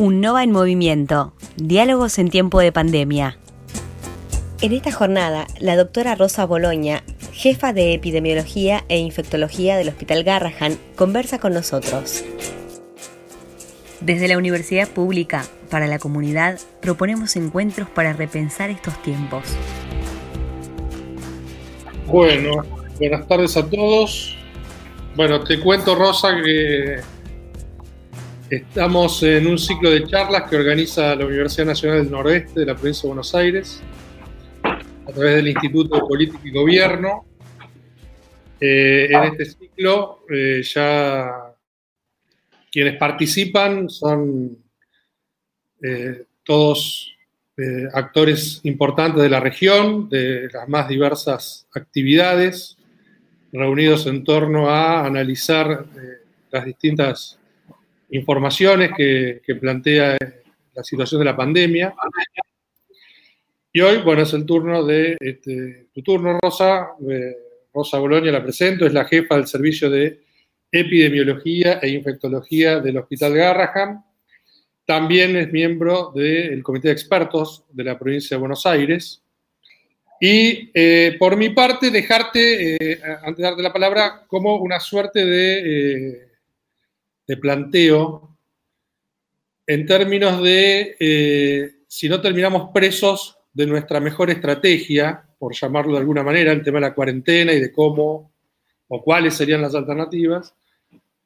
Un Nova en movimiento. Diálogos en tiempo de pandemia. En esta jornada, la doctora Rosa Boloña, jefa de epidemiología e infectología del Hospital Garrahan, conversa con nosotros. Desde la Universidad Pública, para la comunidad, proponemos encuentros para repensar estos tiempos. Bueno, buenas tardes a todos. Bueno, te cuento, Rosa, que estamos en un ciclo de charlas que organiza la Universidad Nacional del Noroeste de la provincia de Buenos Aires a través del Instituto de Política y Gobierno. Eh, en este ciclo eh, ya quienes participan son eh, todos actores importantes de la región, de las más diversas actividades, reunidos en torno a analizar las distintas informaciones que, plantea la situación de la pandemia. Y hoy, bueno, es el turno de este, tu turno, Rosa. Rosa Bolonia la presento, es la jefa del servicio de epidemiología e infectología del Hospital Garrahan. También es miembro del comité de expertos de la provincia de Buenos Aires. Y eh, por mi parte, dejarte, eh, antes de darte la palabra, como una suerte de eh, de planteo en términos de eh, si no terminamos presos de nuestra mejor estrategia, por llamarlo de alguna manera, el tema de la cuarentena y de cómo o cuáles serían las alternativas,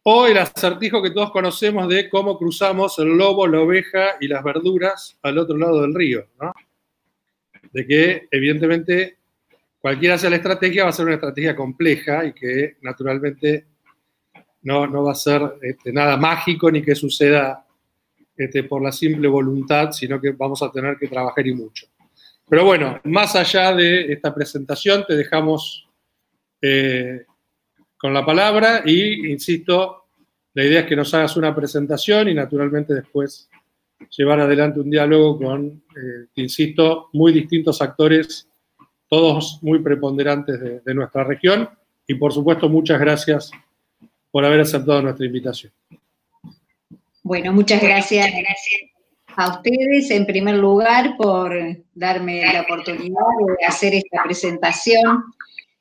o el acertijo que todos conocemos de cómo cruzamos el lobo, la oveja y las verduras al otro lado del río, De que, evidentemente, cualquiera sea la estrategia, va a ser una estrategia compleja y que, naturalmente, no, va a ser este, nada mágico ni que suceda este, por la simple voluntad, sino que vamos a tener que trabajar y mucho. Pero bueno, más allá de esta presentación, te dejamos eh, con la palabra y, insisto, la idea es que nos hagas una presentación y naturalmente después llevar adelante un diálogo con, eh, insisto, muy distintos actores, todos muy preponderantes de, de nuestra región. Y por supuesto, muchas gracias por haber aceptado nuestra invitación. Bueno, muchas gracias, a ustedes en primer lugar por darme la oportunidad de hacer esta presentación.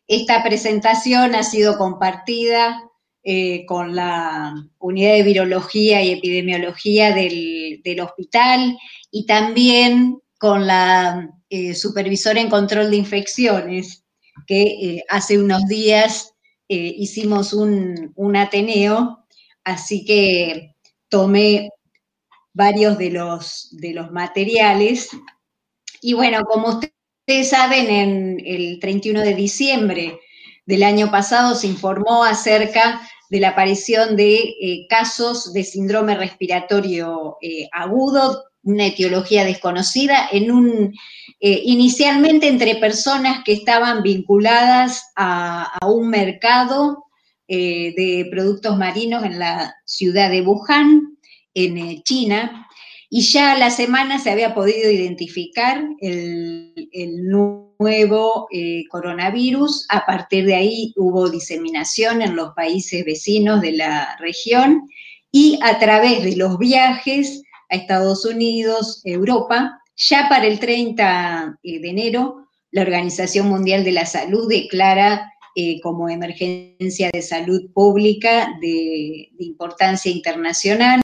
Esta presentación ha sido compartida eh, con la unidad de virología y epidemiología del, hospital y también con la eh, supervisora en control de infecciones, que eh, hace unos días eh, hicimos un, Ateneo, así que tomé varios de los, de los materiales. Y bueno, como ustedes saben, en el 31 de diciembre del año pasado se informó acerca de la aparición de eh, casos de síndrome respiratorio eh, agudo, una etiología desconocida, en un eh, inicialmente entre personas que estaban vinculadas a, un mercado eh, de productos marinos en la ciudad de Wuhan, en eh, China, y ya a la semana se había podido identificar el, nuevo coronavirus. A partir de ahí hubo diseminación en los países vecinos de la región y a través de los viajes a Estados Unidos, Europa, ya para el 30 eh, de enero, la Organización Mundial de la Salud declara eh, como emergencia de salud pública de, importancia internacional.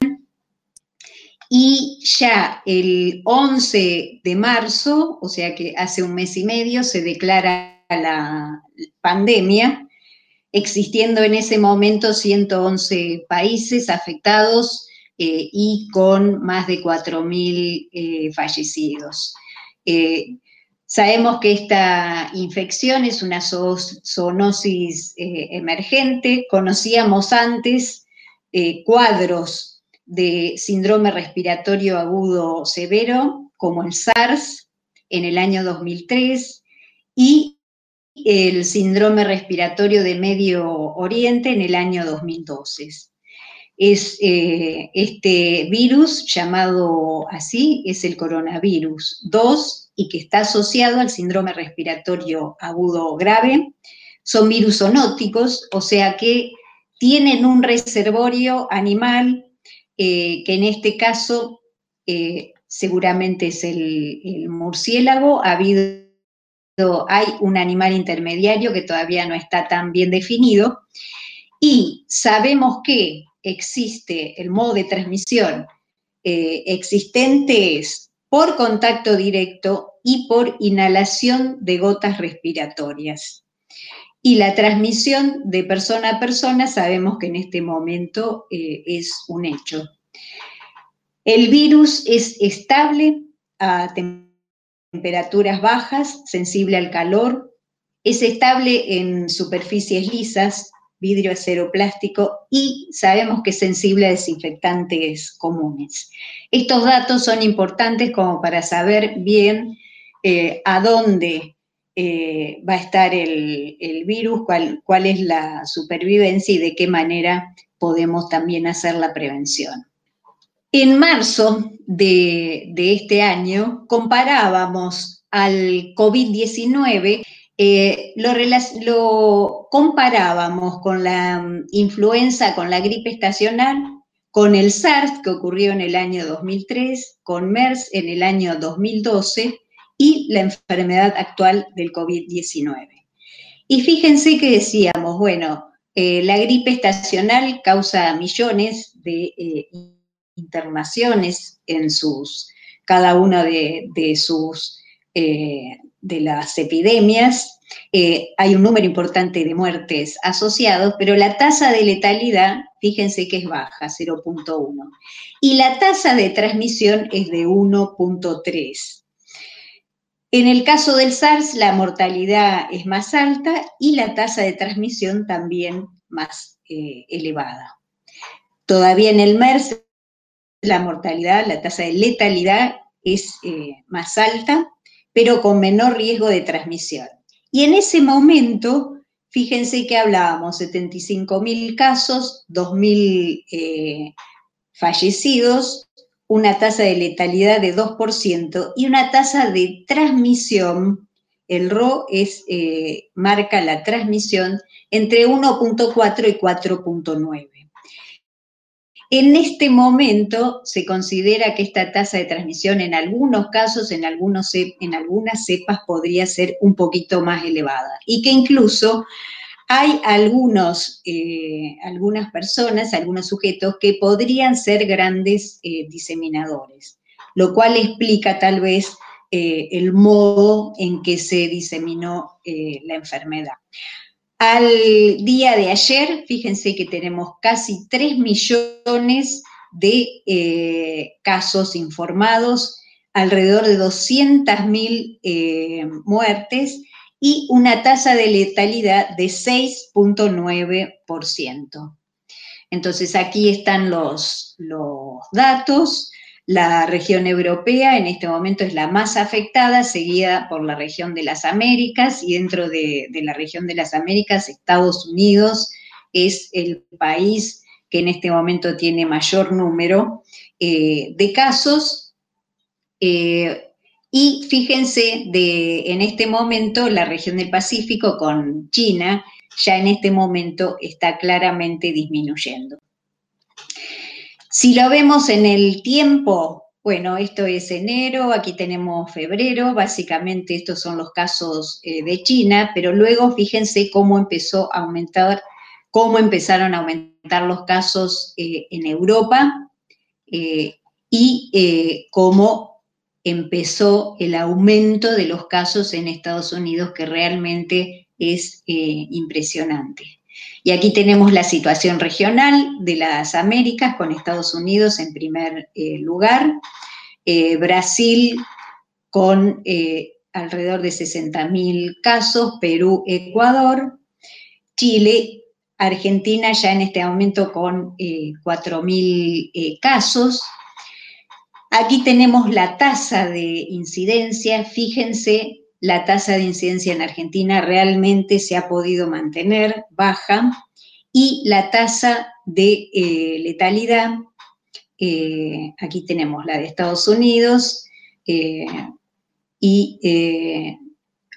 Y ya el 11 de marzo, o sea que hace un mes y medio, se declara la pandemia, existiendo en ese momento 111 países afectados eh, y con más de 4.000 eh, fallecidos. Eh, sabemos que esta infección es una zoonosis emergente. Conocíamos antes cuadros de síndrome respiratorio agudo severo, como el SARS en el año 2003, y el síndrome respiratorio de Medio Oriente en el año 2012 es eh, este virus llamado así, es el coronavirus 2 y que está asociado al síndrome respiratorio agudo grave. Son virus zoonóticos, o sea que tienen un reservorio animal eh, que en este caso seguramente es el, murciélago, ha habido, hay un animal intermediario que todavía no está tan bien definido, y sabemos que existe el modo de transmisión eh, existente es por contacto directo y por inhalación de gotas respiratorias. Y la transmisión de persona a persona sabemos que en este momento eh, es un hecho. El virus es estable a temperaturas bajas, sensible al calor, es estable en superficies lisas, vidrio acero plástico y sabemos que es sensible a desinfectantes comunes. Estos datos son importantes como para saber bien eh, a dónde eh, va a estar el, virus, cuál, cuál es la supervivencia y de qué manera podemos también hacer la prevención. En marzo de, este año comparábamos al COVID-19, eh, lo, comparábamos con la mm, influenza, con la gripe estacional, con el SARS que ocurrió en el año 2003, con MERS en el año 2012 y la enfermedad actual del COVID-19. Y fíjense que decíamos, bueno, eh, la gripe estacional causa millones de eh, internaciones en sus, cada una de, sus, de las epidemias. Eh, hay un número importante de muertes asociados, pero la tasa de letalidad, fíjense que es baja, 0.1. Y la tasa de transmisión es de 1.3. En el caso del SARS, la mortalidad es más alta y la tasa de transmisión también más eh, elevada. Todavía en el MERS la mortalidad, la tasa de letalidad es eh, más alta, pero con menor riesgo de transmisión. Y en ese momento, fíjense que hablábamos, 75 mil casos, 2.000 eh, fallecidos, una tasa de letalidad de 2% y una tasa de transmisión, el RO es, eh, marca la transmisión entre 1.4 y 4.9. En este momento se considera que esta tasa de transmisión en algunos casos, en, algunas cepas, podría ser un poquito más elevada y que incluso hay algunos, eh, algunas personas, algunos sujetos que podrían ser grandes eh, diseminadores, lo cual explica tal vez eh, el modo en que se diseminó la enfermedad. Al día de ayer, fíjense que tenemos casi 3 millones de eh, casos informados, alrededor de 200.000 eh, muertes y una tasa de letalidad de 6.9%. Entonces aquí están los, los datos. La región europea en este momento es la más afectada, seguida por la región de las Américas y dentro de, la región de las Américas, Estados Unidos es el país que en este momento tiene mayor número eh, de casos. Eh, y fíjense, de, en este momento la región del Pacífico con China ya en este momento está claramente disminuyendo. Si lo vemos en el tiempo, bueno, esto es enero, aquí tenemos febrero, básicamente estos son los casos eh, de China, pero luego fíjense cómo empezó a aumentar, cómo empezaron a aumentar los casos eh, en Europa eh, y cómo empezó el aumento de los casos en Estados Unidos, que realmente es impresionante. Y aquí tenemos la situación regional de las Américas con Estados Unidos en primer eh, lugar, eh, Brasil con eh, alrededor de 60.000 casos, Perú, Ecuador, Chile, Argentina ya en este momento con 4.000 casos. Aquí tenemos la tasa de incidencia, fíjense la tasa de incidencia en Argentina realmente se ha podido mantener baja y la tasa de eh, letalidad, eh, aquí tenemos la de Estados Unidos eh, y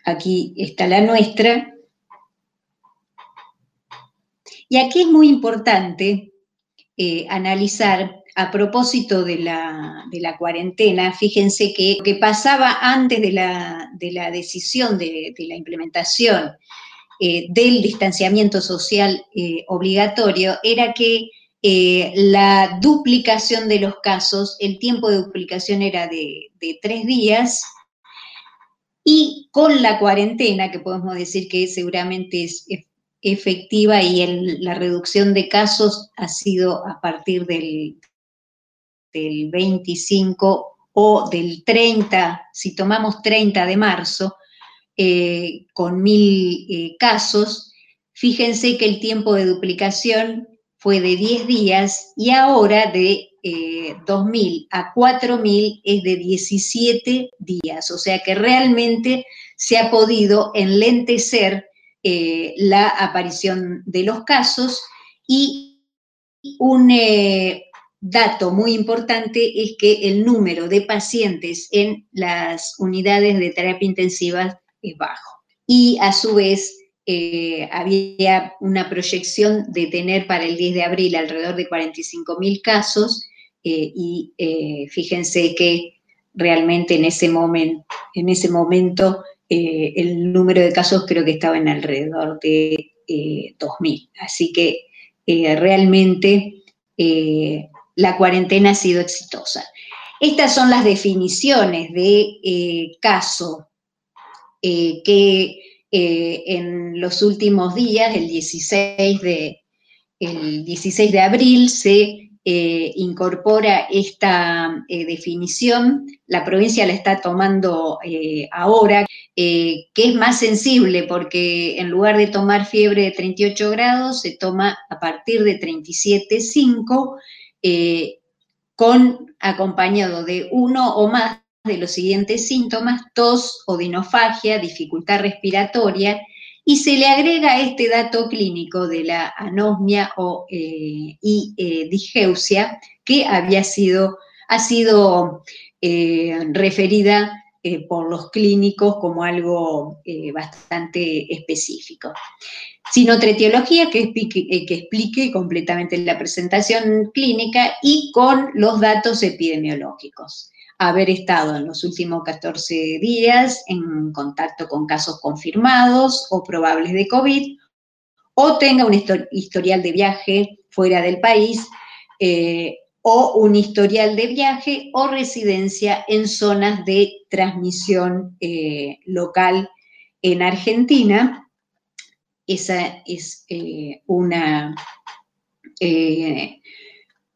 aquí está la nuestra. Y aquí es muy importante analizar a propósito de la, cuarentena, fíjense que lo que pasaba antes de la, decisión de, la implementación eh, del distanciamiento social eh, obligatorio era que eh, la duplicación de los casos, el tiempo de duplicación era de, tres días, y con la cuarentena, que podemos decir que seguramente es efectiva y la reducción de casos ha sido a partir del, del 25 o del 30, si tomamos 30 de marzo, eh, con mil eh, casos, fíjense que el tiempo de duplicación fue de 10 días y ahora de 2.000 eh, a 4.000 es de 17 días. O sea que realmente se ha podido enlentecer la aparición de los casos y un, dato muy importante es que el número de pacientes en las unidades de terapia intensiva es bajo. Y a su vez eh, había una proyección de tener para el 10 de abril alrededor de 45 mil casos eh, y eh, fíjense que realmente en ese, momento el número de casos creo que estaba en alrededor de 2.000. Así que realmente la cuarentena ha sido exitosa. Estas son las definiciones de eh, caso eh, que eh, en los últimos días, el 16 de, el 16 de abril, se incorpora esta definición. La provincia la está tomando ahora, que es más sensible porque en lugar de tomar fiebre de 38 grados, se toma a partir de 37,5 eh, con acompañado de uno o más de los siguientes síntomas, tos, odinofagia, dificultad respiratoria, y se le agrega este dato clínico de la anosmia o, eh, y eh, digeusia que había sido, ha sido referida por los clínicos como algo bastante específico sino tretiología que explique, eh, que explique completamente la presentación clínica y con los datos epidemiológicos. Haber estado en los últimos 14 días en contacto con casos confirmados o probables de COVID, o tenga un historial de viaje fuera del país, eh, o un historial de viaje o residencia en zonas de transmisión eh, local en Argentina, esa es eh, una, eh,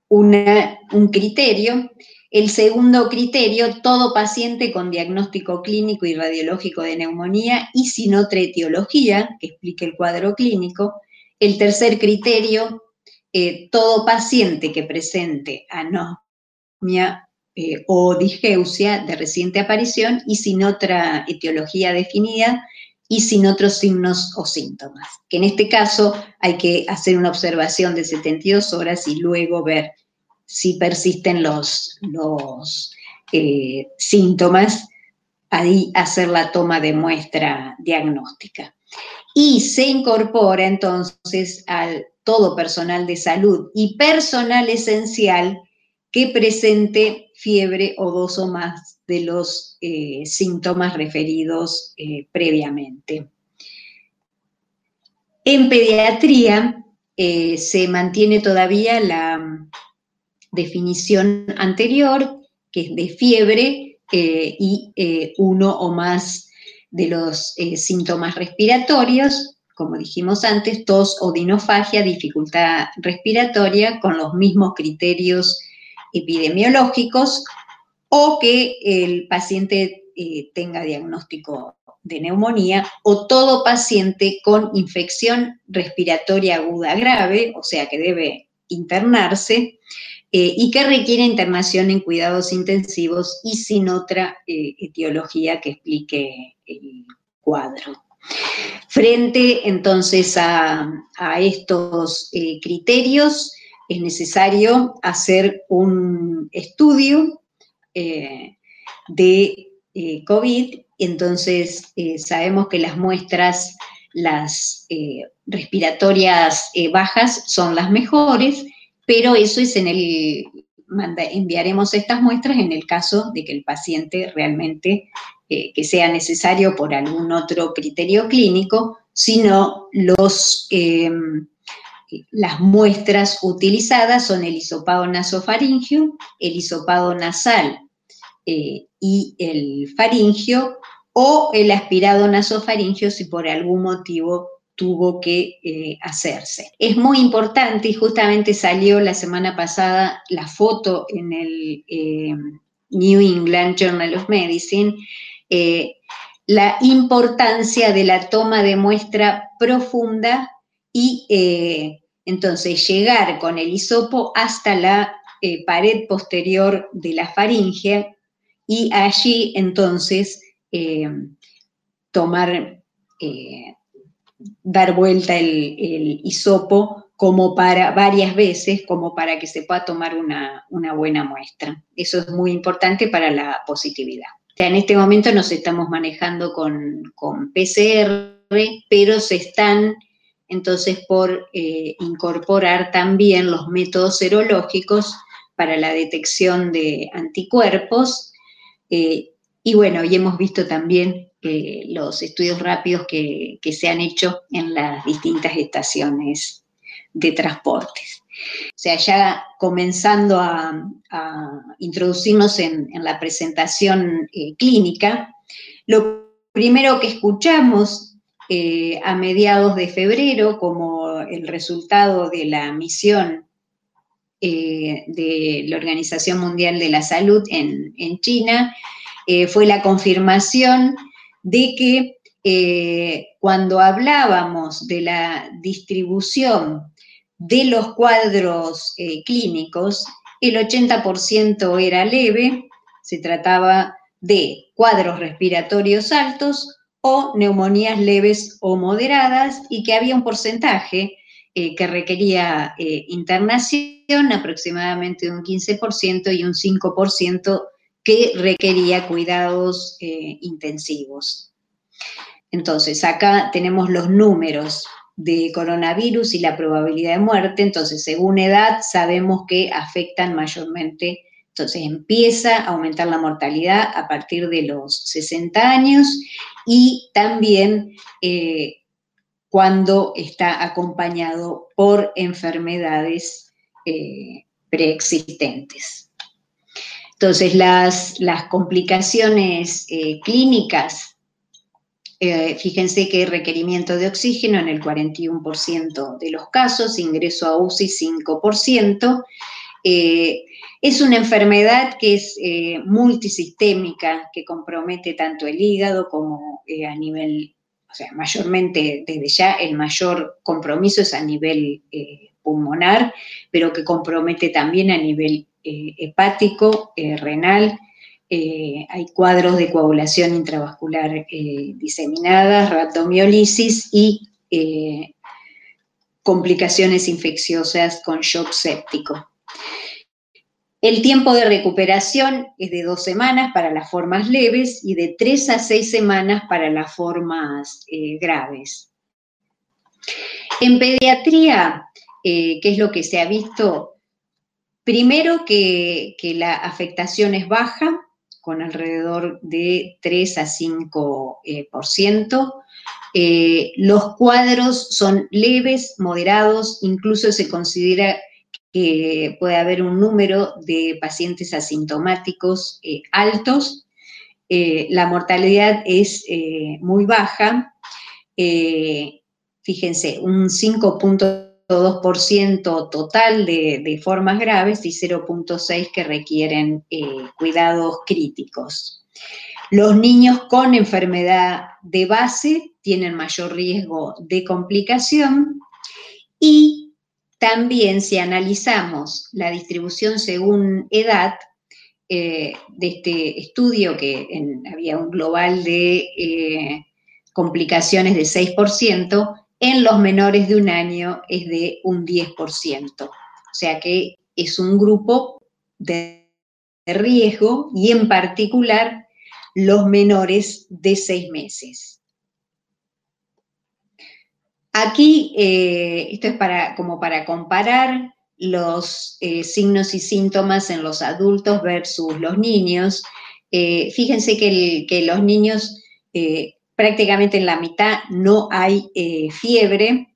un criterio. El segundo criterio, todo paciente con diagnóstico clínico y radiológico de neumonía y sin otra etiología, que explique el cuadro clínico. El tercer criterio, eh, todo paciente que presente anosmia o digeusia de reciente aparición y sin otra etiología definida, y sin otros signos o síntomas. Que en este caso hay que hacer una observación de 72 horas y luego ver si persisten los, los eh, síntomas, ahí hacer la toma de muestra diagnóstica. Y se incorpora entonces al todo personal de salud y personal esencial que presente fiebre o dos o más de los eh, síntomas referidos eh, previamente. En pediatría eh, se mantiene todavía la mm, definición anterior, que es de fiebre y uno o más de los síntomas respiratorios, como dijimos antes, tos, odinofagia, dificultad respiratoria, con los mismos criterios epidemiológicos, o que el paciente eh, tenga diagnóstico de neumonía o todo paciente con infección respiratoria aguda grave, o sea que debe internarse eh, y que requiere internación en cuidados intensivos y sin otra eh, etiología que explique el cuadro. Frente entonces a, estos criterios, es necesario hacer un estudio eh, de eh, COVID, entonces eh, sabemos que las muestras, las respiratorias bajas son las mejores, pero eso es en el enviaremos estas muestras en el caso de que el paciente realmente, que sea necesario por algún otro criterio clínico, sino los, las muestras utilizadas son el hisopado nasofaringio, el hisopado nasal eh, y el faringio, o el aspirado nasofaringio si por algún motivo tuvo que eh, hacerse. Es muy importante y justamente salió la semana pasada la foto en el eh, New England Journal of Medicine, la importancia de la toma de muestra profunda y entonces llegar con el hisopo hasta la pared posterior de la faringe y allí entonces tomar dar vuelta el, hisopo como para varias veces, como para que se pueda tomar una, buena muestra. Eso es muy importante para la positividad. en este momento nos estamos manejando con, PCR, pero se están entonces por eh, incorporar también los métodos serológicos para la detección de anticuerpos. Eh, y bueno, y hemos visto también los estudios rápidos que, se han hecho en las distintas estaciones de transportes. O sea, ya comenzando a, introducirnos en, la presentación eh, clínica, lo primero que escuchamos eh, a mediados de febrero como el resultado de la misión eh, de la Organización Mundial de la Salud en, China fue la confirmación de que eh, cuando hablábamos de la distribución de los cuadros eh, clínicos, el 80% era leve, se trataba de cuadros respiratorios altos o neumonías leves o moderadas y que había un porcentaje eh, que requería internación, aproximadamente un 15% y un 5% que requería cuidados eh, intensivos. Entonces, acá tenemos los números de coronavirus y la probabilidad de muerte. Entonces, según edad, sabemos que afectan mayormente. Entonces, empieza a aumentar la mortalidad a partir de los 60 años y también eh, cuando está acompañado por enfermedades eh, preexistentes. Entonces, las, complicaciones eh, clínicas, fíjense que requerimiento de oxígeno en el 41% de los casos, ingreso a UCI 5%. Eh, es una enfermedad que es multisistémica, que compromete tanto el hígado como a nivel, o sea, mayormente desde ya el mayor compromiso es a nivel pulmonar, pero que compromete también a nivel eh, hepático, eh, renal, eh, hay cuadros de coagulación intravascular diseminadas, rhabdomiolisis y complicaciones infecciosas con shock séptico. El tiempo de recuperación es de dos semanas para las formas leves y de tres a seis semanas para las formas graves. En pediatría, ¿qué es lo que se ha visto? Primero que, la afectación es baja, con alrededor de 3 a 5%. Eh, por ciento. Eh, los cuadros son leves, moderados, incluso se considera que puede haber un número de pacientes asintomáticos eh, altos. la mortalidad es muy baja. fíjense, un 5.2%. 2% total de, formas graves y 0.6 que requieren eh, cuidados críticos. Los niños con enfermedad de base tienen mayor riesgo de complicación y también si analizamos la distribución según edad, eh, de este estudio que había un global de eh, complicaciones de 6%, en los menores de un año es de un 10%. O sea que es un grupo de riesgo y en particular los menores de seis meses. Aquí, eh, esto es para, como para comparar los signos y síntomas en los adultos versus los niños. fíjense que, los niños prácticamente en la mitad no hay fiebre,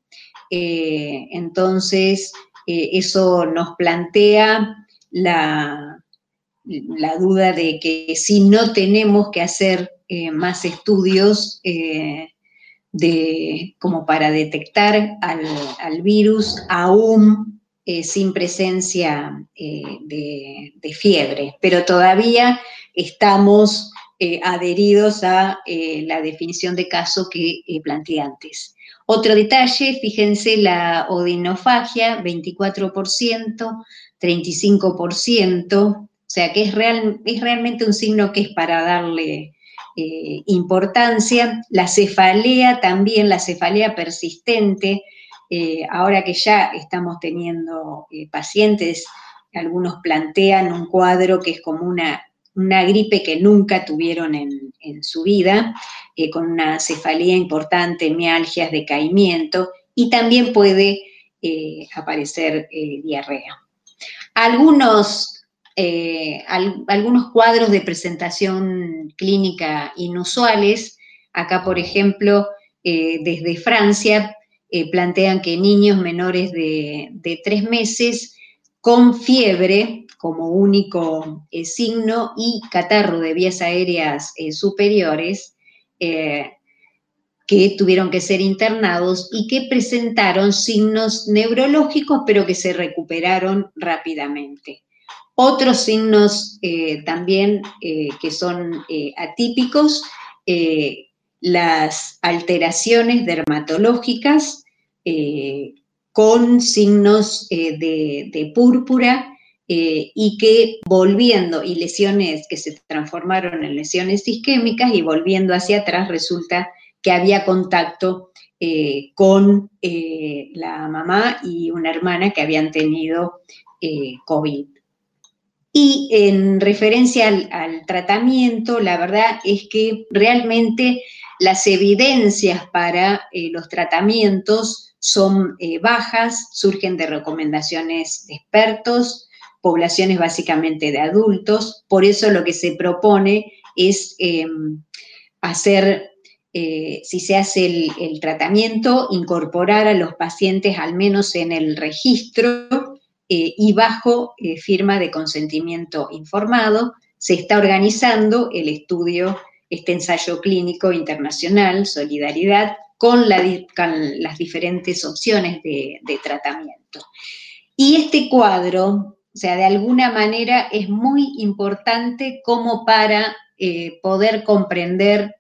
entonces eso nos plantea la, duda de que si no tenemos que hacer eh, más estudios eh, de, como para detectar al, virus aún eh, sin presencia de, de, fiebre, pero todavía estamos adheridos a la definición de caso que planteé antes. Otro detalle, fíjense la odinofagia, 24%, 35%, o sea que es, real, es realmente un signo que es para darle eh, importancia. La cefalea también, la cefalea persistente, eh, ahora que ya estamos teniendo eh, pacientes, algunos plantean un cuadro que es como una, una gripe que nunca tuvieron en, en su vida, con una cefalea importante, mialgias, decaimiento, y también puede aparecer diarrea. Algunos eh, algunos cuadros de presentación clínica inusuales. Acá, por ejemplo, eh, desde Francia eh, plantean que niños menores de, tres meses con fiebre como único signo y catarro de vías aéreas superiores, que tuvieron que ser internados y que presentaron signos neurológicos, pero que se recuperaron rápidamente. Otros signos eh, también eh, que son eh, atípicos, las alteraciones dermatológicas con signos de, púrpura y que volviendo, y lesiones que se transformaron en lesiones isquémicas y volviendo hacia atrás resulta que había contacto con la mamá y una hermana que habían tenido COVID. Y en referencia al, tratamiento, la verdad es que realmente las evidencias para eh, los tratamientos son eh, bajas, surgen de recomendaciones de expertos, poblaciones básicamente de adultos, por eso lo que se propone es em, hacer, eh, si se hace el, el tratamiento, incorporar a los pacientes al menos en el registro eh, y bajo eh, firma de consentimiento informado se está organizando el estudio, este ensayo clínico internacional, Solidaridad, con, las diferentes opciones de, tratamiento. Y este cuadro, o sea, de alguna manera es muy importante como para eh, poder comprender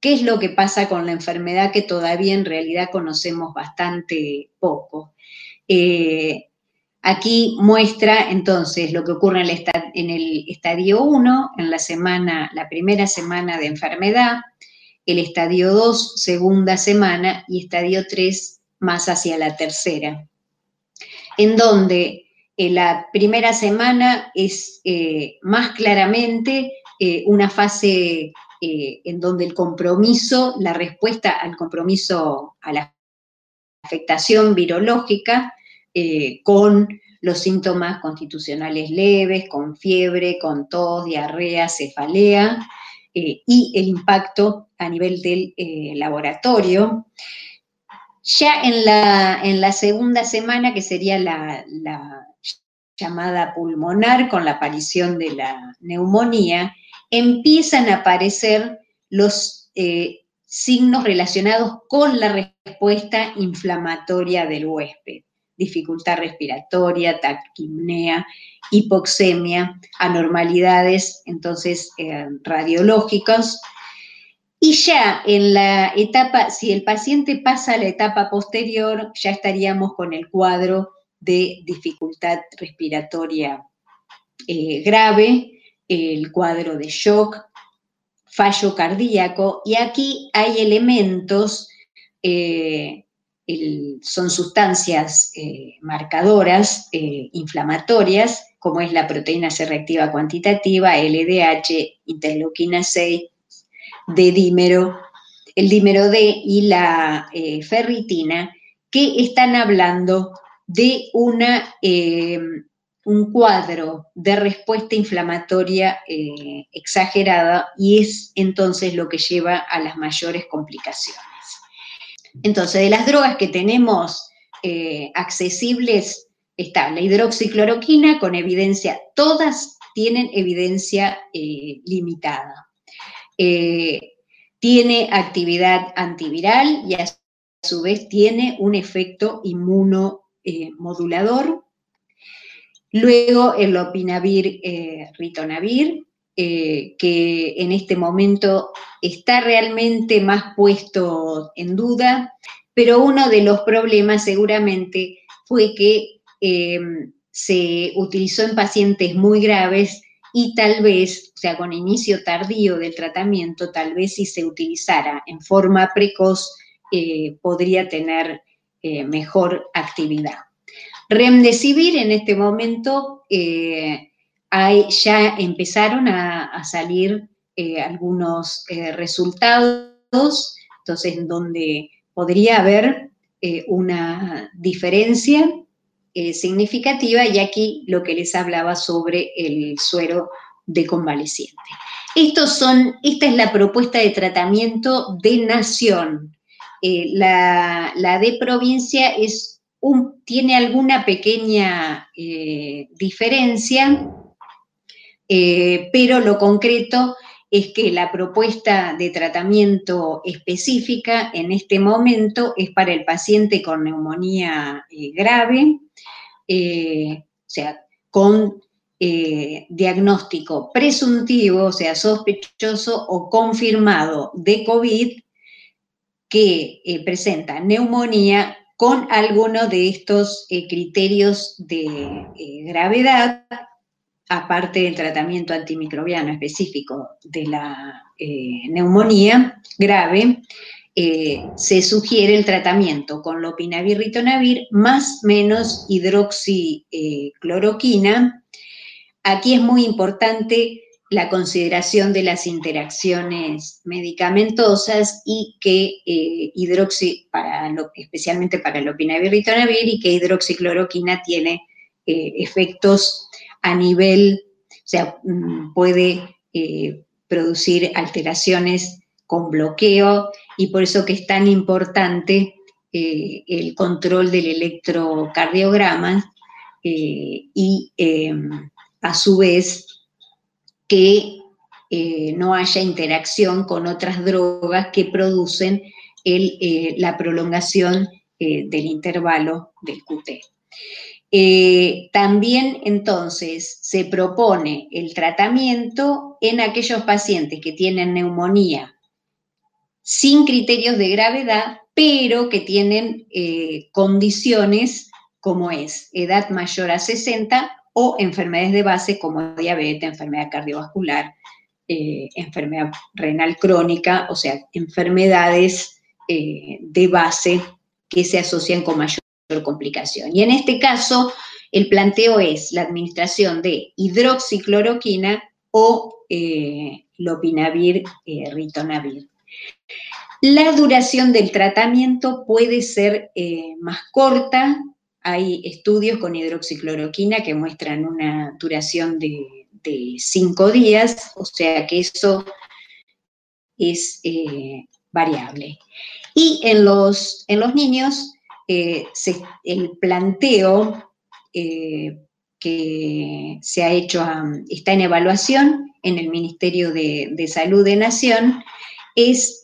qué es lo que pasa con la enfermedad que todavía en realidad conocemos bastante poco. Aquí muestra entonces lo que ocurre en el, estadio 1, en la semana, la primera semana de enfermedad, el estadio 2, segunda semana, y estadio 3 más hacia la tercera, en donde en eh, la primera semana es eh, más claramente eh, una fase en donde el compromiso, la respuesta al compromiso a la afectación virológica, eh, con los síntomas constitucionales leves, con fiebre, con tos, diarrea, cefalea, eh, y el impacto a nivel del eh, laboratorio. Ya en la, en la, segunda semana, que sería la, llamada pulmonar, con la aparición de la neumonía, empiezan a aparecer los signos relacionados con la respuesta inflamatoria del huésped dificultad respiratoria, taquimnea, hipoxemia, anormalidades, entonces, eh, radiológicos. Y ya en la etapa, si el paciente pasa a la etapa posterior, ya estaríamos con el cuadro de dificultad respiratoria eh, grave, el cuadro de shock, fallo cardíaco, y aquí hay elementos eh, son sustancias eh, marcadoras eh, inflamatorias, como es la proteína C reactiva cuantitativa, LDH, interleuquina 6, D dímero, el dímero D y la eh, ferritina, que están hablando de una, un cuadro de respuesta inflamatoria exagerada y es entonces lo que lleva a las mayores complicaciones. Entonces, de las drogas que tenemos eh, accesibles está la hidroxicloroquina con evidencia, todas tienen evidencia limitada. tiene actividad antiviral y a su vez tiene un efecto inmuno eh, modulador. Luego el lopinavir eh, ritonavir, eh, que en este momento está realmente más puesto en duda, pero uno de los problemas seguramente fue que se utilizó en pacientes muy graves y tal vez, o sea, con inicio tardío del tratamiento, tal vez si se utilizara en forma precoz, podría tener eh, mejor actividad. Remdesivir en este momento eh, ya empezaron a, salir eh, algunos resultados, entonces donde podría haber una diferencia significativa y aquí lo que les hablaba sobre el suero de convaleciente. Estos son, esta es la propuesta de tratamiento de nación eh, la, de provincia es tiene alguna pequeña eh, diferencia, eh, pero lo concreto es que la propuesta de tratamiento específica en este momento es para el paciente con neumonía grave, o sea, con diagnóstico presuntivo, o sea, sospechoso o confirmado de COVID que eh, presenta neumonía con alguno de estos eh, criterios de eh, gravedad, aparte del tratamiento antimicrobiano específico de la neumonía grave, se sugiere el tratamiento con lopinavir ritonavir más menos hidroxicloroquina. Aquí es muy importante la consideración de las interacciones medicamentosas y que eh, hidroxi, especialmente para el opinavir ritonavir, y que hidroxicloroquina tiene eh, efectos a nivel, o sea, mm, puede eh, producir alteraciones con bloqueo y por eso que es tan importante el control del electrocardiograma y a su vez que eh, no haya interacción con otras drogas que producen eh, la prolongación eh, del intervalo del QT. También entonces se propone el tratamiento en aquellos pacientes que tienen neumonía sin criterios de gravedad, pero que tienen condiciones como es edad mayor a 60 o enfermedades de base como diabetes, enfermedad cardiovascular, eh, enfermedad renal crónica, o sea, enfermedades eh, de base que se asocian con mayor complicación. Y en este caso, el planteo es la administración de hidroxicloroquina o eh, lopinavir, ritonavir. La duración del tratamiento puede ser más corta, hay estudios con hidroxicloroquina que muestran una duración de, cinco días, o sea que eso es eh, variable. Y en los, en los niños, eh, el planteo eh, que se ha hecho, está en evaluación en el Ministerio de, Salud de Nación, es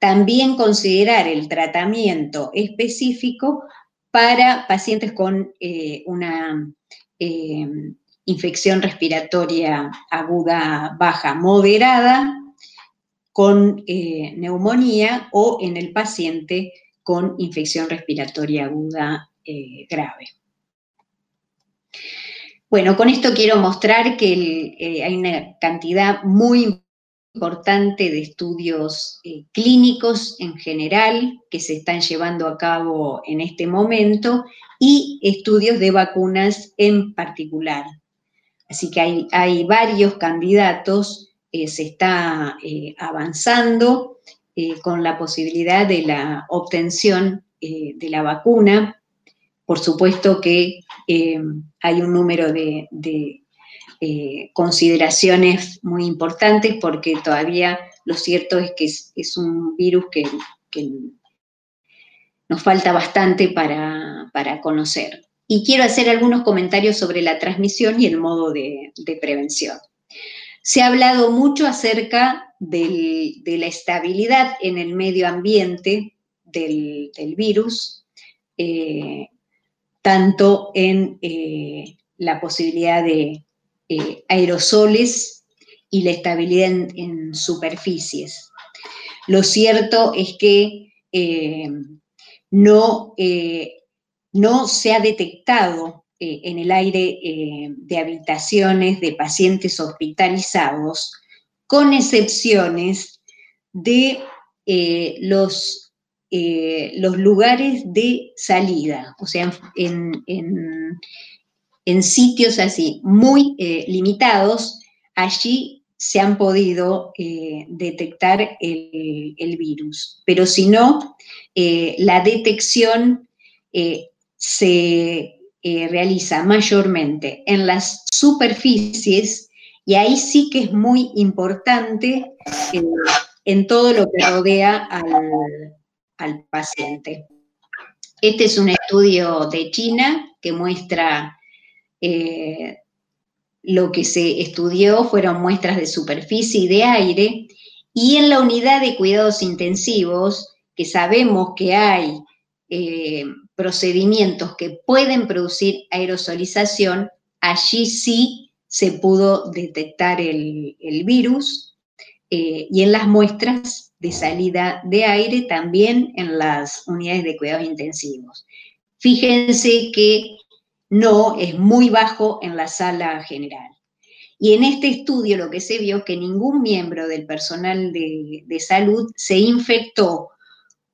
también considerar el tratamiento específico para pacientes con eh, una eh, infección respiratoria aguda baja moderada, con eh, neumonía o en el paciente con infección respiratoria aguda grave. Bueno, con esto quiero mostrar que hay una cantidad muy importante de estudios eh, clínicos en general que se están llevando a cabo en este momento y estudios de vacunas en particular. Así que hay, varios candidatos, eh, se está eh, avanzando con la posibilidad de la obtención de la vacuna por supuesto que hay un número de, consideraciones muy importantes porque todavía lo cierto es que es, un virus que, nos falta bastante para, conocer. Y quiero hacer algunos comentarios sobre la transmisión y el modo de, prevención. Se ha hablado mucho acerca de la estabilidad en el medio ambiente del, virus, eh, tanto en eh, la posibilidad de eh, aerosoles y la estabilidad en, superficies. Lo cierto es que no, no, se ha detectado en el aire de habitaciones de pacientes hospitalizados, con excepciones de los, los, lugares de salida, o sea, en, en sitios así muy limitados, allí se han podido eh, detectar el, virus. Pero si no, eh, la detección eh, se realiza mayormente en las superficies y ahí sí que es muy importante en todo lo que rodea al, al paciente. Este es un estudio de China que muestra lo que se estudió fueron muestras de superficie y de aire, y en la unidad de cuidados intensivos, que sabemos que hay eh, procedimientos que pueden producir aerosolización, allí sí se pudo detectar el, virus, eh, y en las muestras de salida de aire también en las unidades de cuidados intensivos. Fíjense que no es muy bajo en la sala general. Y en este estudio lo que se vio es que ningún miembro del personal de, salud se infectó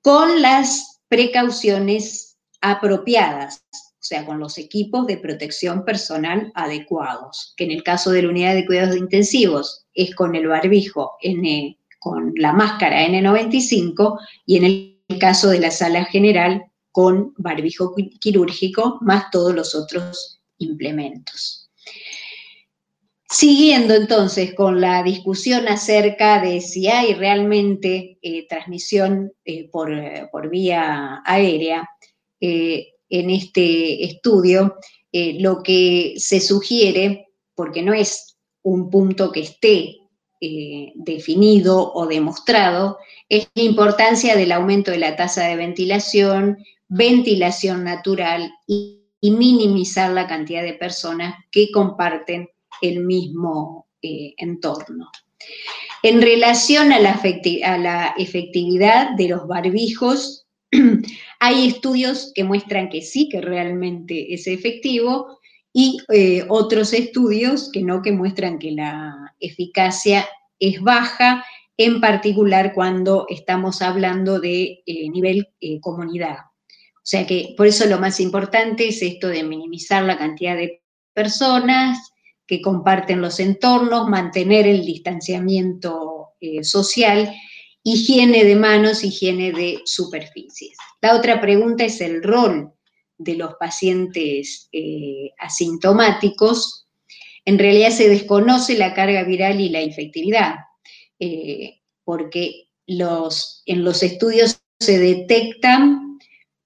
con las precauciones apropiadas, o sea, con los equipos de protección personal adecuados, que en el caso de la unidad de cuidados intensivos es con el barbijo N, con la máscara N95 y en el caso de la sala general con barbijo quirúrgico más todos los otros implementos. Siguiendo entonces con la discusión acerca de si hay realmente eh, transmisión eh, por, vía aérea, eh, en este estudio lo que se sugiere, porque no es un punto que esté definido o demostrado, es la importancia del aumento de la tasa de ventilación ventilación natural y, minimizar la cantidad de personas que comparten el mismo eh, entorno. En relación a la, a la, efectividad de los barbijos, hay estudios que muestran que sí, que realmente es efectivo, y eh, otros estudios que no, que muestran que la eficacia es baja, en particular cuando estamos hablando de eh, nivel comunidad. O sea que por eso lo más importante es esto de minimizar la cantidad de personas que comparten los entornos, mantener el distanciamiento eh, social, higiene de manos, higiene de superficies. La otra pregunta es el rol de los pacientes eh, asintomáticos. En realidad se desconoce la carga viral y la infectividad, eh, porque los, en los estudios se detectan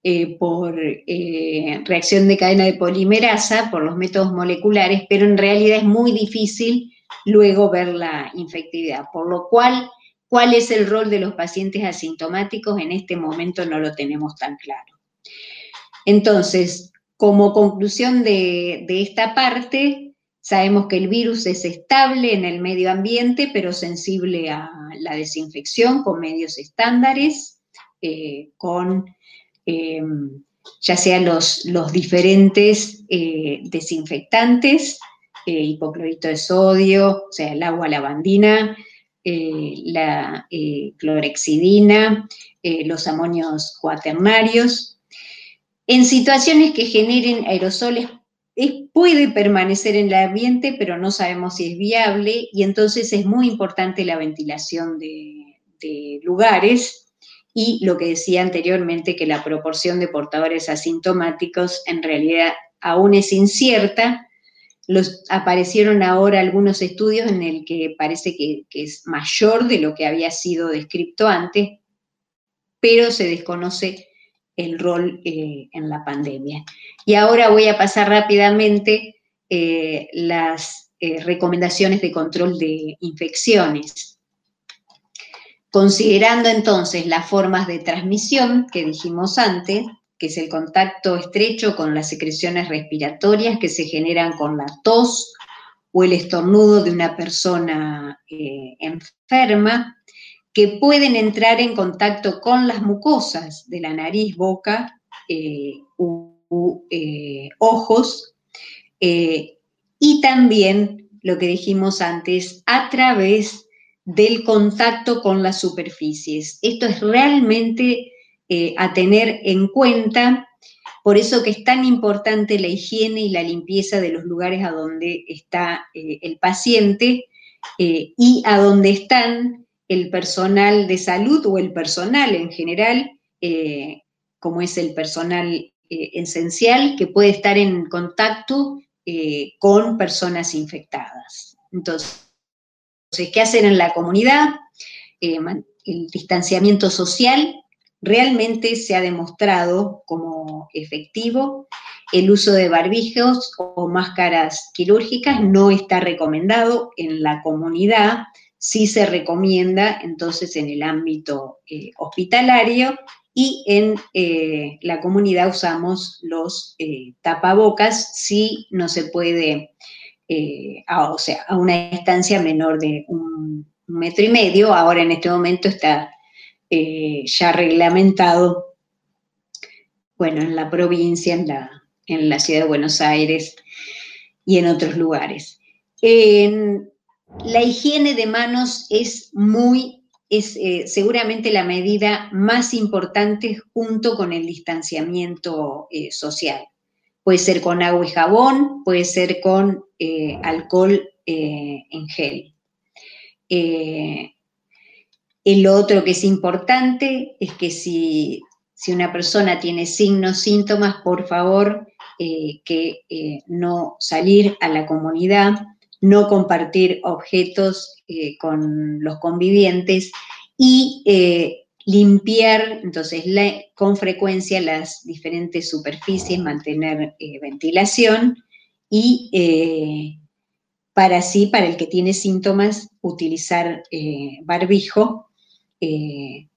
eh, por reacción de cadena de polimerasa, por los métodos moleculares, pero en realidad es muy difícil luego ver la infectividad, por lo cual, ¿cuál es el rol de los pacientes asintomáticos? En este momento no lo tenemos tan claro. Entonces, como conclusión de, esta parte, sabemos que el virus es estable en el medio ambiente, pero sensible a la desinfección con medios estándares, eh, con eh, ya los, los diferentes eh, desinfectantes, eh, hipoclorito de sodio, o sea, el agua lavandina, la clorexidina, los amonios cuaternarios. En situaciones que generen aerosoles puede permanecer en el ambiente, pero no sabemos si es viable y entonces es muy importante la ventilación de, de lugares y lo que decía anteriormente, que la proporción de portadores asintomáticos en realidad aún es incierta. Aparecieron ahora algunos estudios en el que parece que, es mayor de lo que había sido descrito antes, pero se desconoce el rol eh, en la pandemia. Y ahora voy a pasar rápidamente eh, las eh, recomendaciones de control de infecciones. Considerando entonces las formas de transmisión que dijimos antes, que es el contacto estrecho con las secreciones respiratorias que se generan con la tos o el estornudo de una persona enferma, que pueden entrar en contacto con las mucosas de la nariz, boca eh, u, eh, ojos, eh, y también, lo que dijimos antes, a través del contacto con las superficies. Esto es realmente a tener en cuenta, por eso que es tan importante la higiene y la limpieza de los lugares a donde está el paciente y a donde están el personal de salud o el personal en general, eh, como es el personal eh, esencial, que puede estar en contacto eh, con personas infectadas. Entonces, ¿qué hacer en la comunidad? el distanciamiento social realmente se ha demostrado como efectivo. El uso de barbijos o máscaras quirúrgicas no está recomendado en la comunidad sí se recomienda entonces en el ámbito eh, hospitalario y en eh, la comunidad usamos los eh, tapabocas si no se puede, o sea, a una distancia menor de un, metro y medio. Ahora en este momento está ya reglamentado, bueno, en la provincia, en la, en la ciudad de Buenos Aires y en otros lugares. La higiene de manos es muy, es eh, seguramente la medida más importante junto con el distanciamiento eh, social. Puede ser con agua y jabón, puede ser con eh, alcohol en gel. El otro que es importante es que si, si una persona tiene signos, síntomas, por favor, que no salir a la comunidad, no compartir objetos eh, con los convivientes y eh, limpiar entonces con frecuencia las diferentes superficies, mantener eh, ventilación y para sí, para el que tiene síntomas, utilizar barbijo y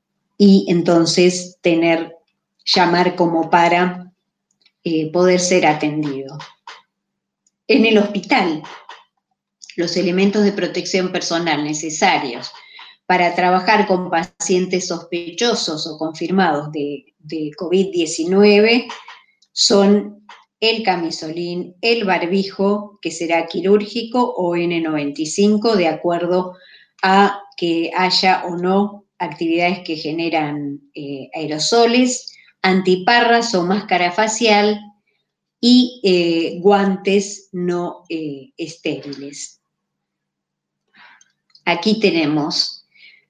entonces tener, llamar como para poder ser atendido. En el hospital, los elementos de protección personal necesarios para trabajar con pacientes sospechosos o confirmados de, COVID-19 son el camisolín, el barbijo, que será quirúrgico o N95, de acuerdo a que haya o no actividades que generan eh, aerosoles, antiparras o máscara facial y eh, guantes no eh, estériles. Aquí tenemos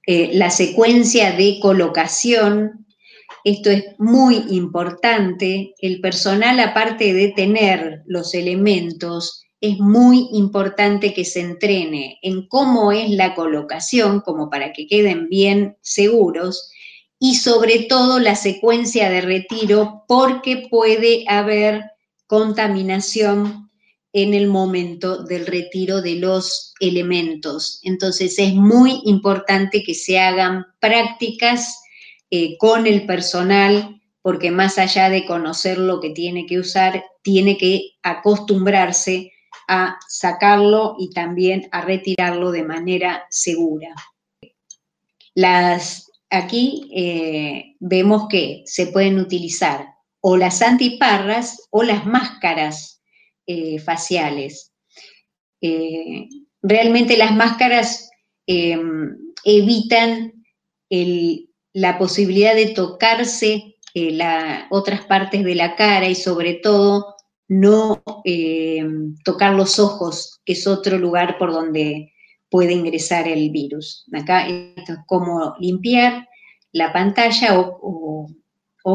eh, la secuencia de colocación. Esto es muy importante. El personal, aparte de tener los elementos, es muy importante que se entrene en cómo es la colocación, como para que queden bien seguros, y sobre todo la secuencia de retiro, porque puede haber contaminación en el momento del retiro de los elementos. Entonces es muy importante que se hagan prácticas eh, con el personal, porque más allá de conocer lo que tiene que usar, tiene que acostumbrarse a sacarlo y también a retirarlo de manera segura. Las, aquí eh, vemos que se pueden utilizar o las antiparras o las máscaras eh, faciales. Eh, realmente las máscaras em, evitan la posibilidad de tocarse eh, otras partes de la cara y sobre todo no em, tocar los ojos, que es otro lugar por donde puede ingresar el virus. Acá esto es cómo limpiar la pantalla o,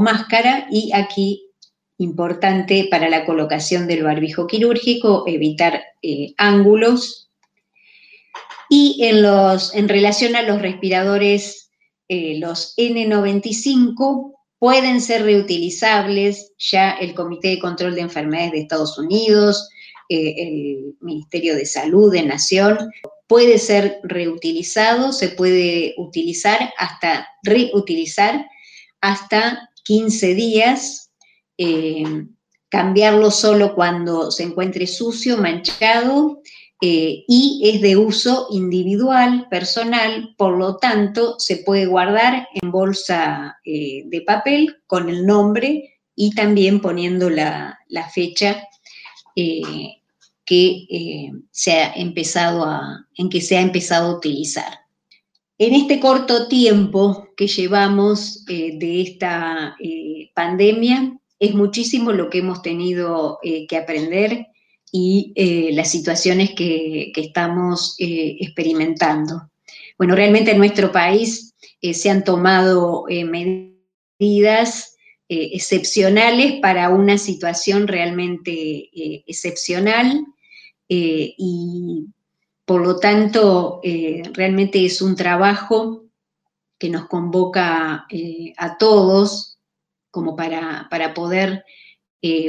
máscara y aquí importante para la colocación del barbijo quirúrgico, evitar eh, ángulos. Y en, los, en relación a los respiradores, eh, los N95 pueden ser reutilizables, ya el Comité de Control de Enfermedades de Estados Unidos, eh, el Ministerio de Salud de Nación, puede ser reutilizado, se puede utilizar hasta reutilizar hasta 15 días, eh, cambiarlo solo cuando se encuentre sucio, manchado, eh, y es de uso individual, personal, por lo tanto se puede guardar en bolsa eh, de papel con el nombre y también poniendo la, fecha eh, que se ha empezado a, en que se ha empezado a utilizar. En este corto tiempo que llevamos de esta pandemia, es muchísimo lo que hemos tenido que aprender y eh, las situaciones que, estamos eh, experimentando. Bueno, realmente en nuestro país eh, se han tomado medidas excepcionales para una situación realmente excepcional y por lo tanto realmente es un trabajo que nos convoca a todos como para, para poder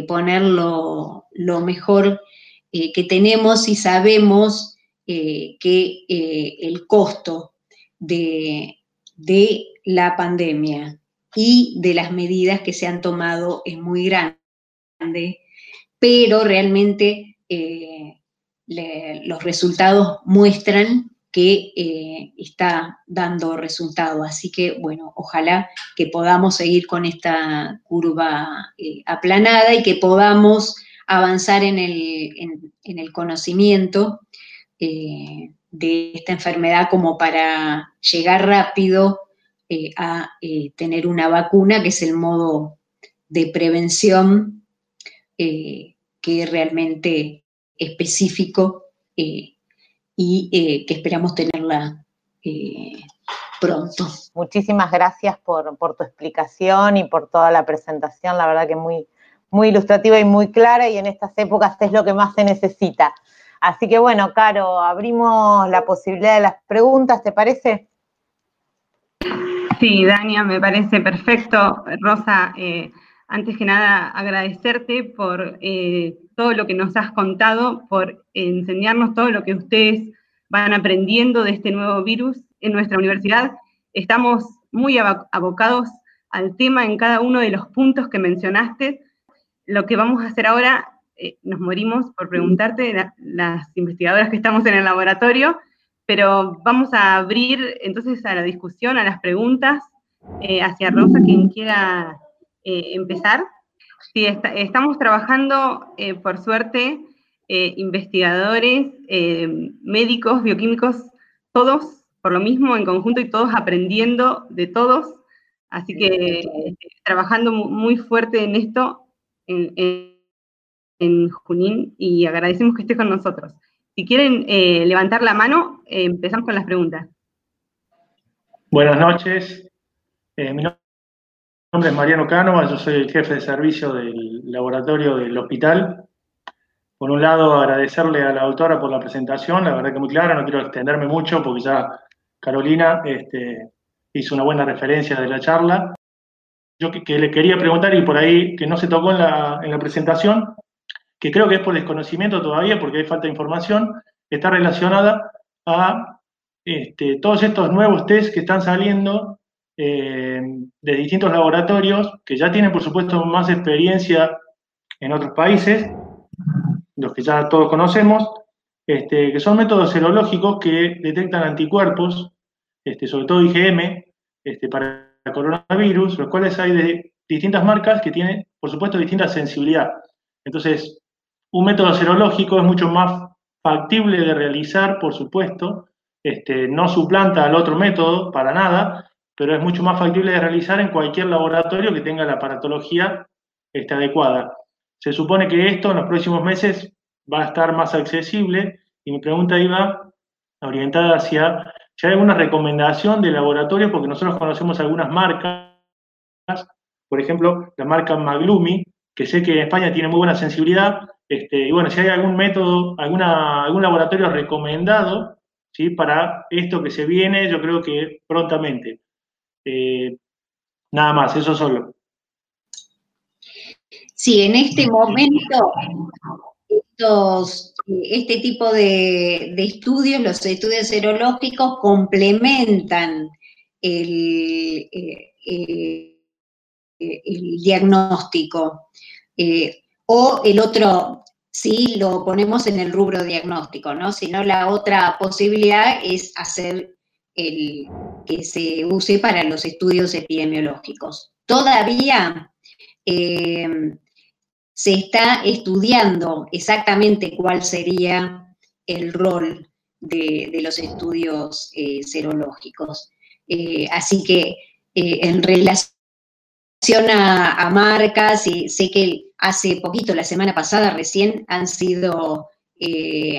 poner lo, mejor eh, que tenemos y sabemos eh, que eh, el costo de, la pandemia y de las medidas que se han tomado es muy grande, pero realmente los resultados muestran que está dando resultado. Así que, bueno, ojalá que podamos seguir con esta curva aplanada y que podamos avanzar en el, conocimiento eh, de esta enfermedad como para llegar rápido eh, a eh, tener una vacuna, que es el modo de prevención que es realmente específico y que esperamos tenerla pronto. Muchísimas gracias por, por, tu explicación y por toda la presentación, la verdad que muy, muy ilustrativa y muy clara y en estas épocas es lo que más se necesita. Así que bueno, Caro, abrimos la posibilidad de las preguntas, ¿te parece? Sí, Dania, me parece perfecto. Rosa, eh, antes que nada agradecerte por eh, todo lo que nos has contado, por enseñarnos todo lo que ustedes van aprendiendo de este nuevo virus en nuestra universidad. Estamos muy abocados al tema en cada uno de los puntos que mencionaste lo que vamos a hacer ahora, eh, nos morimos por preguntarte, las investigadoras que estamos en el laboratorio, pero vamos a abrir entonces a la discusión, a las preguntas, eh, hacia Rosa, quien quiera eh, empezar. Sí, estamos trabajando, por suerte, investigadores, médicos, bioquímicos, todos por lo mismo en conjunto y todos aprendiendo de todos. Así que trabajando muy fuerte en esto en, Junín y agradecemos que esté con nosotros. Si quieren eh, levantar la mano, eh, empezamos con las preguntas. Buenas noches. Eh, es Mariano Cánova, yo soy el jefe de servicio del laboratorio del hospital. Por un lado, agradecerle a la doctora por la presentación, la verdad que muy clara, no quiero extenderme mucho porque ya Carolina este, hizo una buena referencia de la charla yo que, le quería preguntar y por ahí que no se tocó en la, presentación, que creo que es por desconocimiento todavía, porque hay falta de información, está relacionada a este, todos estos nuevos test que están saliendo eh, de distintos laboratorios, que ya tienen, por supuesto, más experiencia en otros países, los que ya todos conocemos, este, que son métodos serológicos que detectan anticuerpos, este, sobre todo IgM, este, para coronavirus, los cuales hay de distintas marcas que tienen, por supuesto, distinta sensibilidad. Entonces, un método serológico es mucho más factible de realizar, por supuesto, este, no suplanta al otro método para nada, pero es mucho más factible de realizar en cualquier laboratorio que tenga la aparatología este, adecuada. Se supone que esto en los próximos meses va a estar más accesible y mi pregunta iba orientada hacia ya hay alguna recomendación de laboratorio, porque nosotros conocemos algunas marcas, por ejemplo, la marca Maglumi, que sé que en España tiene muy buena sensibilidad, este, y bueno, si hay algún método, algún laboratorio recomendado, ¿sí? Para esto que se viene, yo creo que prontamente. Eh, nada más, eso solo. Sí, en este momento, este tipo de, estudios, los estudios serológicos, complementan el, eh, diagnóstico. Eh, o el otro, sí, lo ponemos en el rubro diagnóstico, ¿no? Sino la otra posibilidad es hacer el que se use para los estudios epidemiológicos. Todavía eh, se está estudiando exactamente cuál sería el rol de, los estudios eh, serológicos. Eh, así que en relación a, marcas, sé que hace poquito, la semana pasada recién, han sido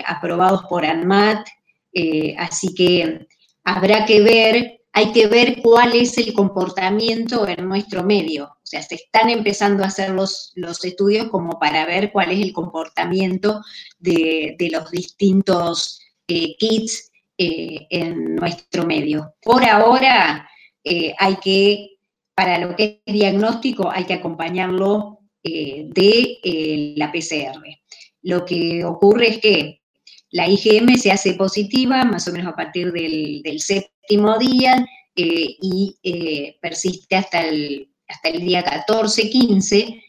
aprobados por ANMAT, así que habrá que ver, hay que ver cuál es el comportamiento en nuestro medio. O sea, se están empezando a hacer los, los estudios como para ver cuál es el comportamiento de, los distintos eh, kits eh, en nuestro medio. Por ahora, eh, hay que, para lo que es diagnóstico, hay que acompañarlo de la PCR. Lo que ocurre es que la IgM se hace positiva más o menos a partir del, séptimo día y persiste hasta el hasta el día 14, 15,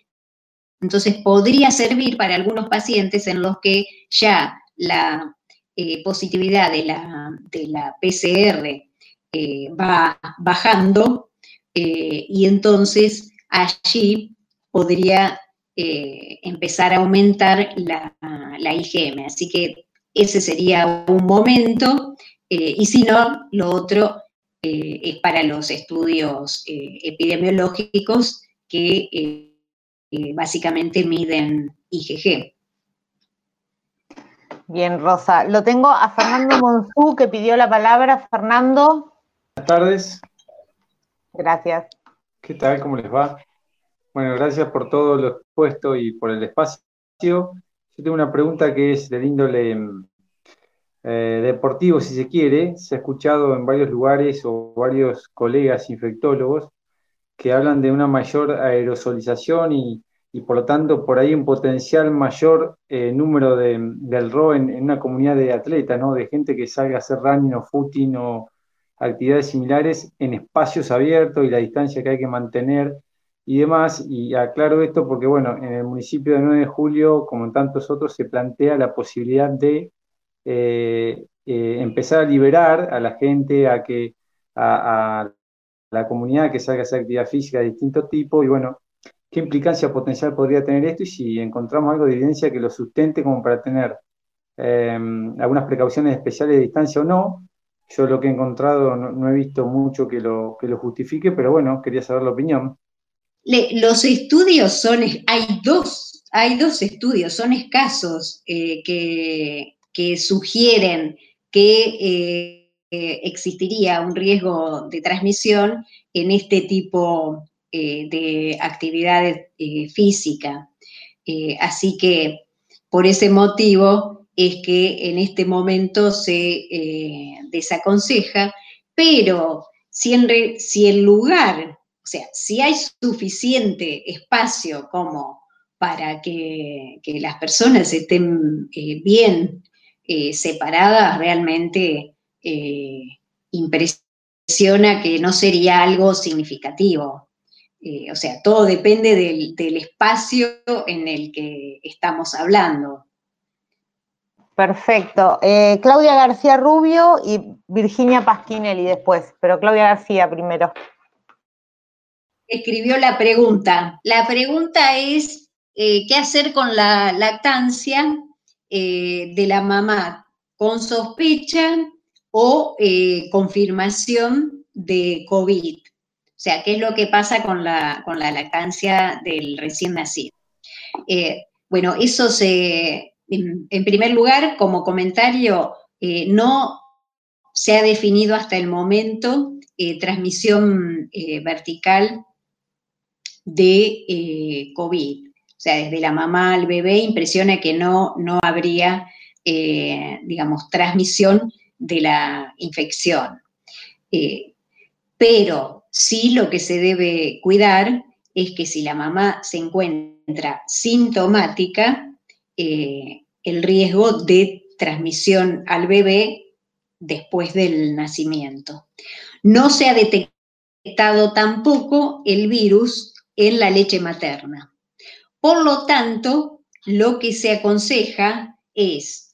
entonces podría servir para algunos pacientes en los que ya la eh, positividad de la, de la PCR eh, va bajando eh, y entonces allí podría empezar a aumentar la, la, IgM. Así que ese sería un momento y si no, lo otro eh, es para los estudios eh, epidemiológicos que eh, básicamente miden IgG. Bien, Rosa. Lo tengo a Fernando Monzú que pidió la palabra. Fernando. Buenas tardes. Gracias. ¿Qué tal? ¿Cómo les va? Bueno, gracias por todo lo expuesto y por el espacio. Yo tengo una pregunta que es del índole eh, deportivo, si se quiere, se ha escuchado en varios lugares o varios colegas infectólogos que hablan de una mayor aerosolización y, por lo tanto por ahí un potencial mayor eh, número de, del RO en, una comunidad de atletas, ¿no? de gente que salga a hacer running o footing o actividades similares en espacios abiertos y la distancia que hay que mantener y demás. Y aclaro esto porque, bueno, en el municipio de 9 de julio, como en tantos otros, se plantea la posibilidad de eh, eh, empezar a liberar a la gente, a que a, la comunidad que salga a hacer actividad física de distinto tipo y bueno, qué implicancia potencial podría tener esto y si encontramos algo de evidencia que lo sustente como para tener em, algunas precauciones especiales de distancia o no. Yo lo que he encontrado no, he visto mucho que lo, que lo justifique, pero bueno, quería saber la opinión. Los estudios son, hay dos, hay dos estudios, son escasos eh, que, que sugieren que eh, eh, existiría un riesgo de transmisión en este tipo de actividades física. así que por ese motivo es que en este momento se desaconseja, pero si, si el lugar, sea, si hay suficiente espacio como para que, las personas estén bien eh, separadas realmente eh, impresiona que no sería algo significativo. Eh, o sea, todo depende del, espacio en el que estamos hablando. Perfecto. Claudia García Rubio y Virginia Pasquinelli después, pero Claudia García primero. Escribió la pregunta. La pregunta es, ¿qué hacer con la lactancia eh, de la mamá con sospecha o eh, confirmación de COVID. O sea, ¿qué es lo que pasa con la, con la lactancia del recién nacido? Eh, bueno, eso se, en, primer lugar, como comentario, no se ha definido hasta el momento transmisión vertical de COVID. O sea, desde la mamá al bebé impresiona que no, no habría, digamos, transmisión de la infección. pero sí lo que se debe cuidar es que si la mamá se encuentra sintomática, eh, el riesgo de transmisión al bebé después del nacimiento. No se ha detectado tampoco el virus en la leche materna. Por lo tanto, lo que se aconseja es,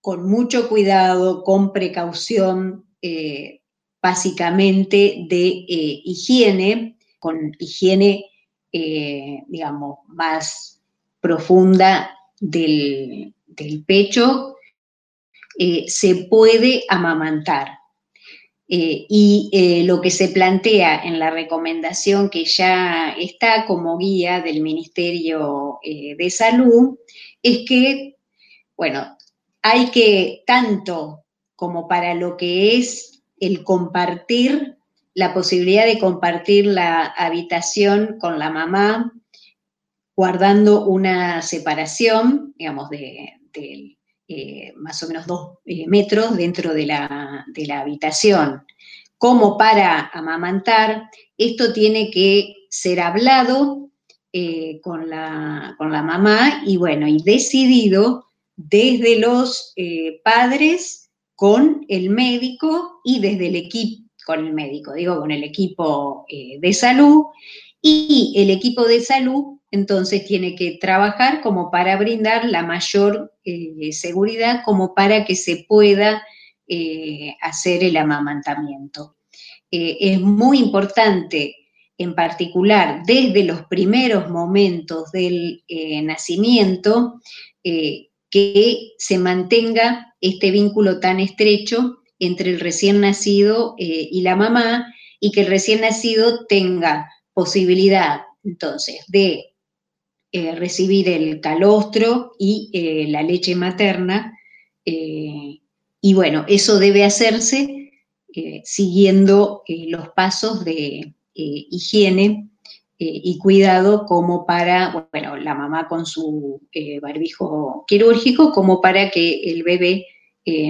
con mucho cuidado, con precaución, eh, básicamente de eh, higiene, con higiene, eh, digamos, más profunda del, pecho, eh, se puede amamantar. Eh, y lo que se plantea en la recomendación que ya está como guía del Ministerio de Salud es que, bueno, hay que tanto como para lo que es el compartir la posibilidad de compartir la habitación con la mamá, guardando una separación, digamos, de, eh, más o menos dos eh, metros dentro de la, habitación, como para amamantar, esto tiene que ser hablado eh, con, la, con, la, mamá y bueno, y decidido desde los padres con el médico y desde el equipo con el médico, digo, con el equipo de salud, y el equipo de salud entonces tiene que trabajar como para brindar la mayor eh, seguridad, como para que se pueda eh, hacer el amamantamiento. es muy importante, en particular desde los primeros momentos del nacimiento, que se mantenga este vínculo tan estrecho entre el recién nacido eh, y la mamá y que el recién nacido tenga posibilidad entonces de eh, recibir el calostro y eh, la leche materna. y bueno, eso debe hacerse siguiendo los pasos de higiene y cuidado como para, bueno, la mamá con su barbijo quirúrgico, como para que el bebé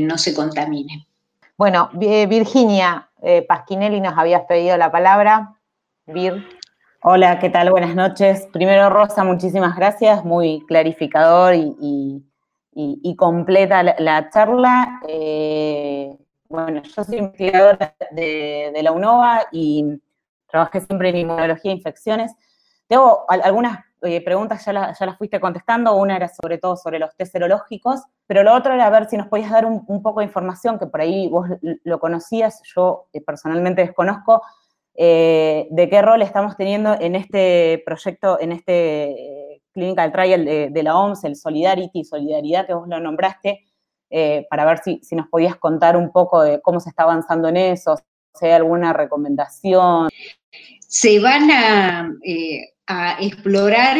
no se contamine. Bueno, Virginia eh, Pasquinelli nos habías pedido la palabra. Vir. Hola, ¿qué tal? Buenas noches. Primero, Rosa, muchísimas gracias, muy clarificador y, completa la, charla. Eh, bueno, yo soy investigadora de, la UNOVA y trabajé siempre en inmunología e infecciones. Tengo algunas eh, preguntas, ya, ya las fuiste contestando, una era sobre todo sobre los test serológicos, pero lo otro era ver si nos podías dar un, poco de información, que por ahí vos lo conocías, yo eh, personalmente desconozco, eh, de qué rol estamos teniendo en este proyecto, en este clinical trial de, la OMS, el Solidarity, Solidaridad, que vos lo nombraste, para ver si, si, nos podías contar un poco de cómo se está avanzando en eso, si hay alguna recomendación. Se van a explorar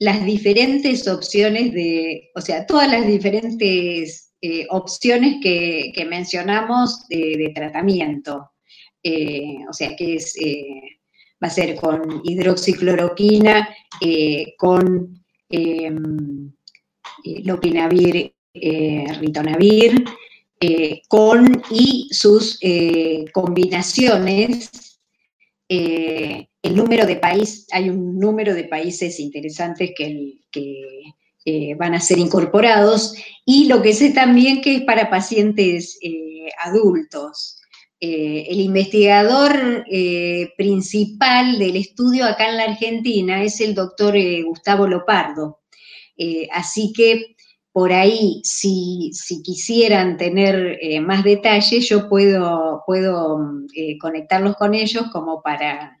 las diferentes opciones de, o sea, todas las diferentes eh, opciones que, mencionamos de, tratamiento. Eh, o sea, que es, eh, va a ser con hidroxicloroquina, con em, lopinavir, ritonavir, con y sus combinaciones el número de países, hay un número de países interesantes que, eh, van a ser incorporados y lo que sé también que es para pacientes eh, adultos. Eh, el investigador principal del estudio acá en la Argentina es el doctor Gustavo Lopardo. así que por ahí, si, quisieran tener más detalles, yo puedo, puedo conectarlos con ellos como para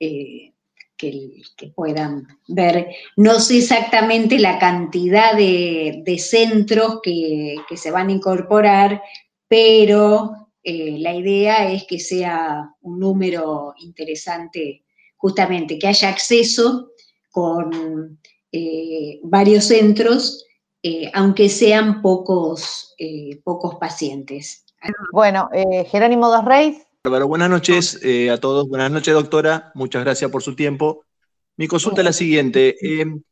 eh, que, puedan ver. No sé exactamente la cantidad de, centros que, se van a incorporar, pero eh, la idea es que sea un número interesante, justamente, que haya acceso con eh, varios centros, aunque sean pocos, pocos pacientes. Bueno, eh, Jerónimo Dos Reyes. buenas noches a todos. Buenas noches, doctora. Muchas gracias por su tiempo. Mi consulta es la siguiente. en,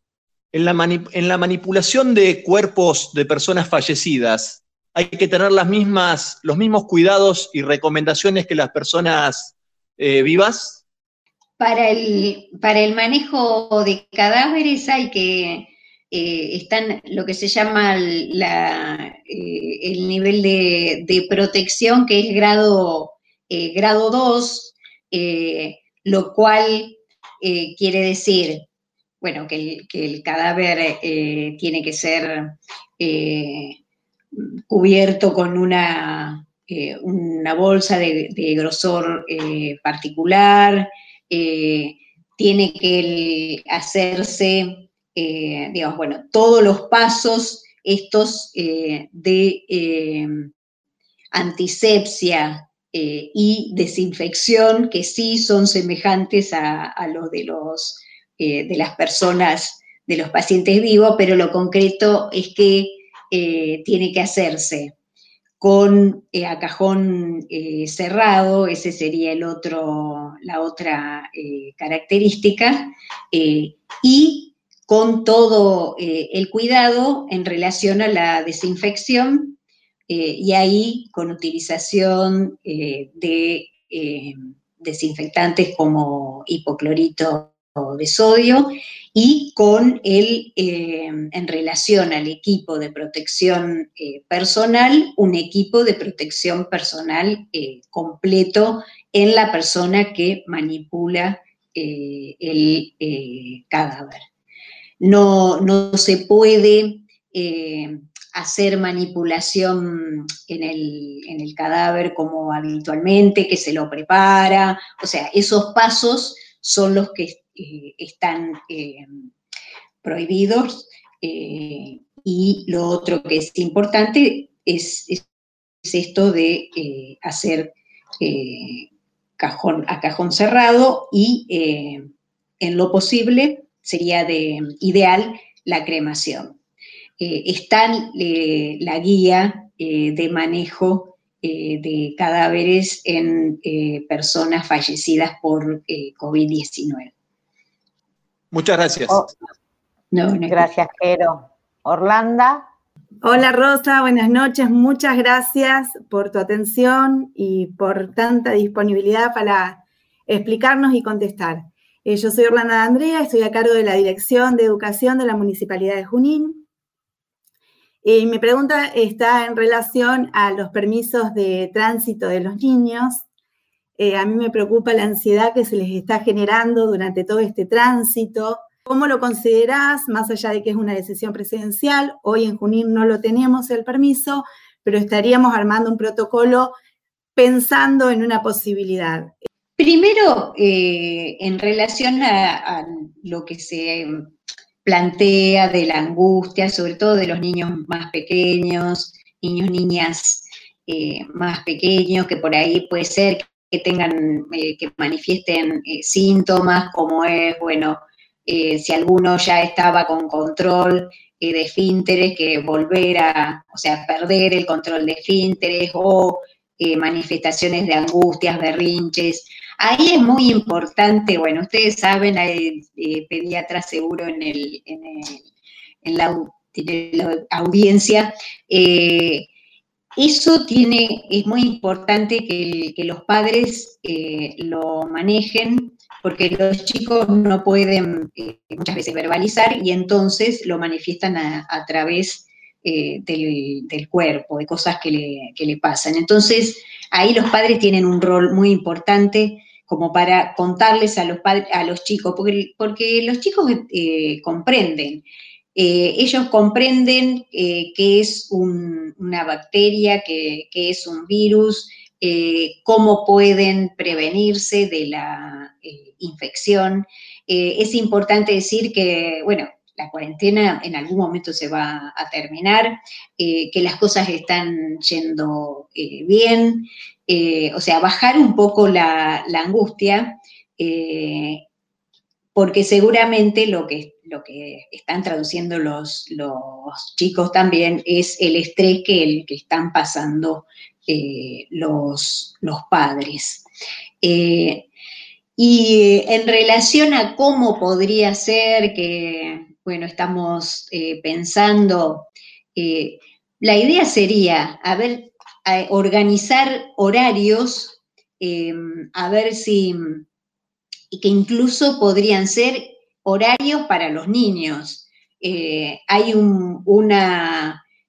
la en, la manipulación de cuerpos de personas fallecidas, ¿hay que tener las mismas, los mismos cuidados y recomendaciones que las personas vivas? Para el, para el manejo de cadáveres hay que, eh, están lo que se llama la, eh, el nivel de, protección, que es grado, eh, grado 2, lo cual quiere decir, bueno, que el, cadáver tiene que ser cubierto con una, una bolsa de, grosor particular, eh, tiene que hacerse, eh, digamos, bueno, todos los pasos estos eh, de antisepsia y desinfección que sí son semejantes a, los de los de las personas, de los pacientes vivos, pero lo concreto es que tiene que hacerse con eh, a cajón eh, cerrado, ese sería el otro, la otra eh, característica, y con todo el cuidado en relación a la desinfección, y ahí con utilización de desinfectantes como hipoclorito de sodio y con el, eh, en relación al equipo de protección eh, personal, un equipo de protección personal eh, completo en la persona que manipula el cadáver. No, no, se puede hacer manipulación en el, en el cadáver como habitualmente, que se lo prepara, o sea, esos pasos son los que están eh, prohibidos. Eh, y lo otro que es importante es, esto de hacer cajón, a cajón cerrado y en lo posible sería de ideal la cremación. está la guía de manejo de cadáveres en personas fallecidas por COVID-19. Muchas gracias. Oh, gracias, Jero. Orlanda. Hola Rosa, buenas noches. Muchas gracias por tu atención y por tanta disponibilidad para explicarnos y contestar. Eh, yo soy Orlanda Andrea, estoy a cargo de la Dirección de Educación de la Municipalidad de Junín. Y mi pregunta está en relación a los permisos de tránsito de los niños eh, a mí me preocupa la ansiedad que se les está generando durante todo este tránsito. ¿Cómo lo considerás, más allá de que es una decisión presidencial? Hoy en Junín no lo tenemos el permiso, pero estaríamos armando un protocolo pensando en una posibilidad. Primero, eh, en relación a, lo que se plantea de la angustia, sobre todo de los niños más pequeños, niños, niñas eh, más pequeños, que por ahí puede ser que tengan, eh, que manifiesten eh, síntomas, como es, bueno, eh, si alguno ya estaba con control de esfínteres, que volver a, o sea, perder el control de esfínteres o manifestaciones de angustias, berrinches. Ahí es muy importante, bueno, ustedes saben, hay pediatras seguro en, el, en, el, en la, la, audiencia, eso tiene, es muy importante que, los padres eh, lo manejen porque los chicos no pueden eh, muchas veces verbalizar y entonces lo manifiestan a, través eh, del, cuerpo, de cosas que le, pasan. Entonces, ahí los padres tienen un rol muy importante como para contarles a los, a los chicos, porque, porque los chicos comprenden eh, ellos comprenden eh, qué es una bacteria, qué, es un virus, eh, cómo pueden prevenirse de la infección. es importante decir que, bueno, la cuarentena en algún momento se va a terminar, que las cosas están yendo bien, o sea, bajar un poco la, la angustia, porque seguramente lo que lo que están traduciendo los, chicos también es el estrés que, el, que están pasando los, los, padres. y en relación a cómo podría ser que, bueno, estamos pensando, la idea sería, a ver, organizar horarios, a ver si, que incluso podrían ser horarios para los niños. Eh, hay un,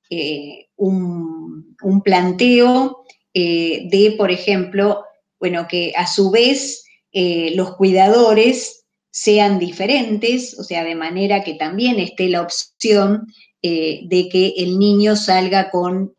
eh, un, planteo eh, de, por ejemplo, bueno, que a su vez los cuidadores sean diferentes, o sea, de manera que también esté la opción de que el niño salga con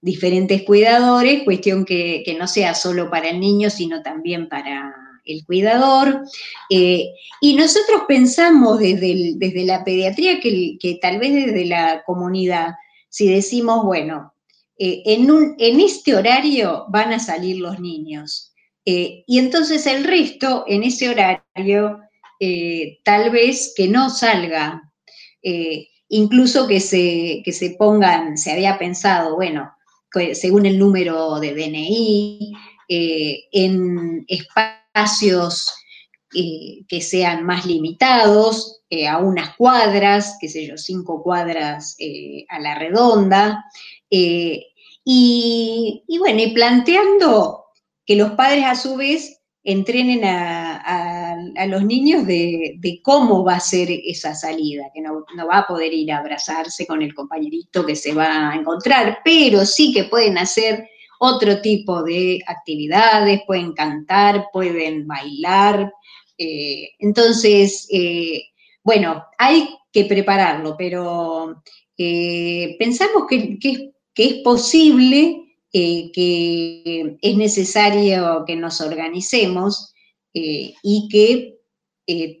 diferentes cuidadores, cuestión que, que, no sea solo para el niño, sino también para, el cuidador. Eh, y nosotros pensamos desde, desde la pediatría que, tal vez desde la comunidad, si decimos, bueno, eh, en, un, en, este horario van a salir los niños. Eh, y entonces el resto, en ese horario, tal vez que no salga, incluso que se, que se pongan, se había pensado, bueno, según el número de DNI, en espacios espacios eh, que sean más limitados, eh, a unas cuadras, qué sé yo, cinco cuadras eh, a la redonda, y, bueno, y planteando que los padres a su vez entrenen a, los niños de, cómo va a ser esa salida, que no, no, va a poder ir a abrazarse con el compañerito que se va a encontrar, pero sí que pueden hacer otro tipo de actividades, pueden cantar, pueden bailar. Eh, entonces, eh, bueno, hay que prepararlo, pero eh, pensamos que, es posible, que es necesario que nos organicemos y que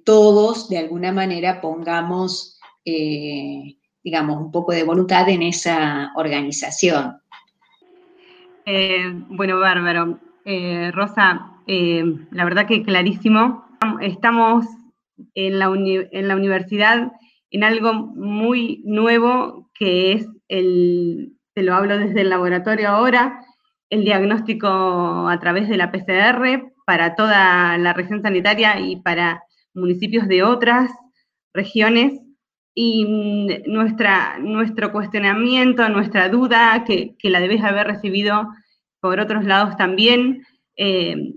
todos de alguna manera pongamos, digamos, un poco de voluntad en esa organización. Eh, bueno, bárbaro. Eh, Rosa, eh, la verdad que clarísimo. Estamos en la, en la universidad en algo muy nuevo que es el, te lo hablo desde el laboratorio ahora, el diagnóstico a través de la PCR para toda la región sanitaria y para municipios de otras regiones. Y nuestra, nuestro cuestionamiento, nuestra duda, que, que la debes haber recibido por otros lados también, eh,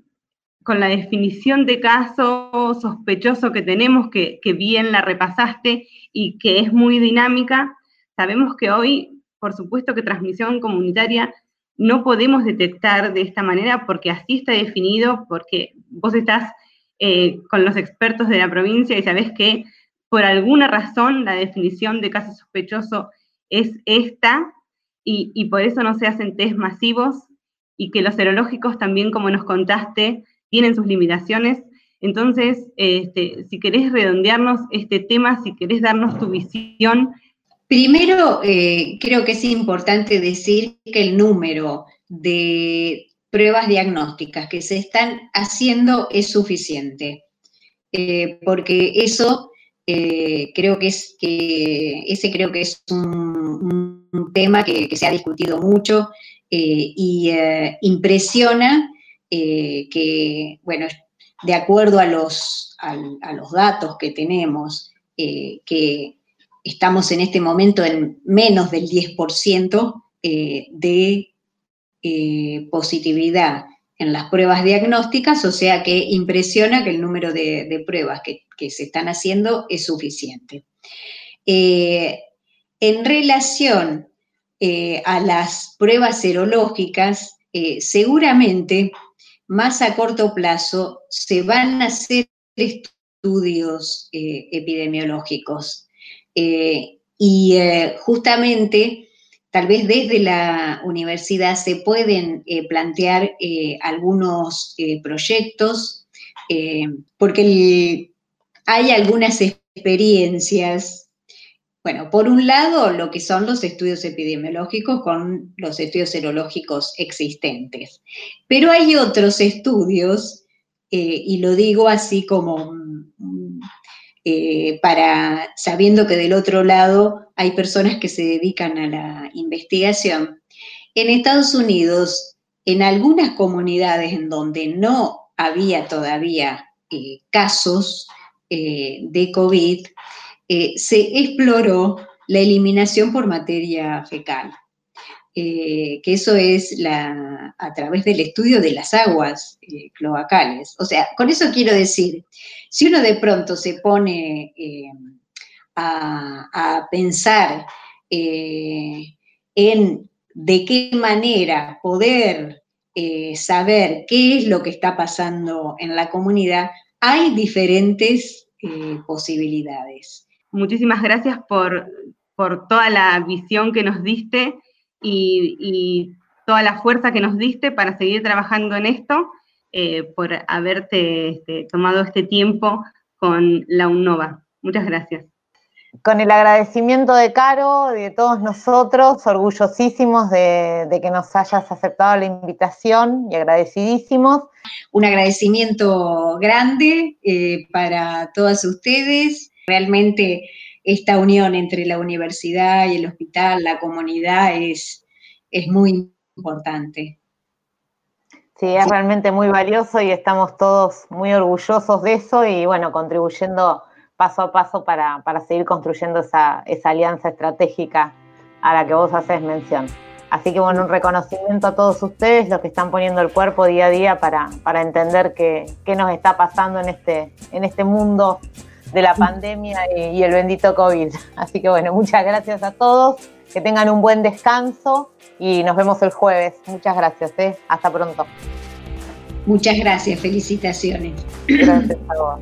con la definición de caso sospechoso que tenemos, que, bien la repasaste y que es muy dinámica, sabemos que hoy, por supuesto que transmisión comunitaria no podemos detectar de esta manera porque así está definido, porque vos estás eh, con los expertos de la provincia y sabés que por alguna razón la definición de caso sospechoso es esta y, por eso no se hacen test masivos y que los serológicos también, como nos contaste, tienen sus limitaciones. Entonces, este, si querés redondearnos este tema, si querés darnos tu visión. Primero, eh, creo que es importante decir que el número de pruebas diagnósticas que se están haciendo es suficiente, eh, porque eso eh, creo que es que ese creo que es un, tema que, se ha discutido mucho eh, y eh, impresiona que, bueno, de acuerdo a los, a, los datos que tenemos, que estamos en este momento en menos del 10% de positividad en las pruebas diagnósticas, o sea que impresiona que el número de, pruebas que, que, se están haciendo es suficiente. en relación eh, a las pruebas serológicas, eh, seguramente más a corto plazo se van a hacer estudios eh, epidemiológicos. y justamente, tal vez desde la universidad se pueden plantear algunos proyectos, porque hay algunas experiencias bueno, por un lado, lo que son los estudios epidemiológicos con los estudios serológicos existentes. Pero hay otros estudios, eh, y lo digo así como mm, eh, para, sabiendo que del otro lado hay personas que se dedican a la investigación, En Estados Unidos, en algunas comunidades en donde no había todavía eh, casos eh, de COVID, eh, se exploró la eliminación por materia fecal. que eso es la, a través del estudio de las aguas cloacales. O sea, con eso quiero decir, si uno de pronto se pone a, pensar en de qué manera poder eh, saber qué es lo que está pasando en la comunidad, hay diferentes eh, posibilidades. Muchísimas gracias por, toda la visión que nos diste y, toda la fuerza que nos diste para seguir trabajando en esto, eh, por haberte este, tomado este tiempo con la UNOVA. Muchas gracias con el agradecimiento de Caro, y de todos nosotros, orgullosísimos de, que nos hayas aceptado la invitación y agradecidísimos. Un agradecimiento grande eh, para todas ustedes. Realmente esta unión entre la universidad y el hospital, la comunidad, es, es muy importante. Sí, es realmente muy valioso y estamos todos muy orgullosos de eso y bueno, contribuyendo paso a paso para, seguir construyendo esa, alianza estratégica a la que vos haces mención. Así que bueno, un reconocimiento a todos ustedes, los que están poniendo el cuerpo día a día para, entender qué, nos está pasando en este, en este mundo de la pandemia y, el bendito COVID. Así que bueno, muchas gracias a todos, que tengan un buen descanso y nos vemos el jueves. Muchas gracias, ¿eh? hasta pronto. Muchas gracias, felicitaciones. Gracias a vos.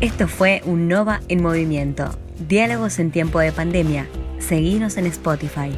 Esto fue un Nova en movimiento. Diálogos en tiempo de pandemia. Seguinos en Spotify.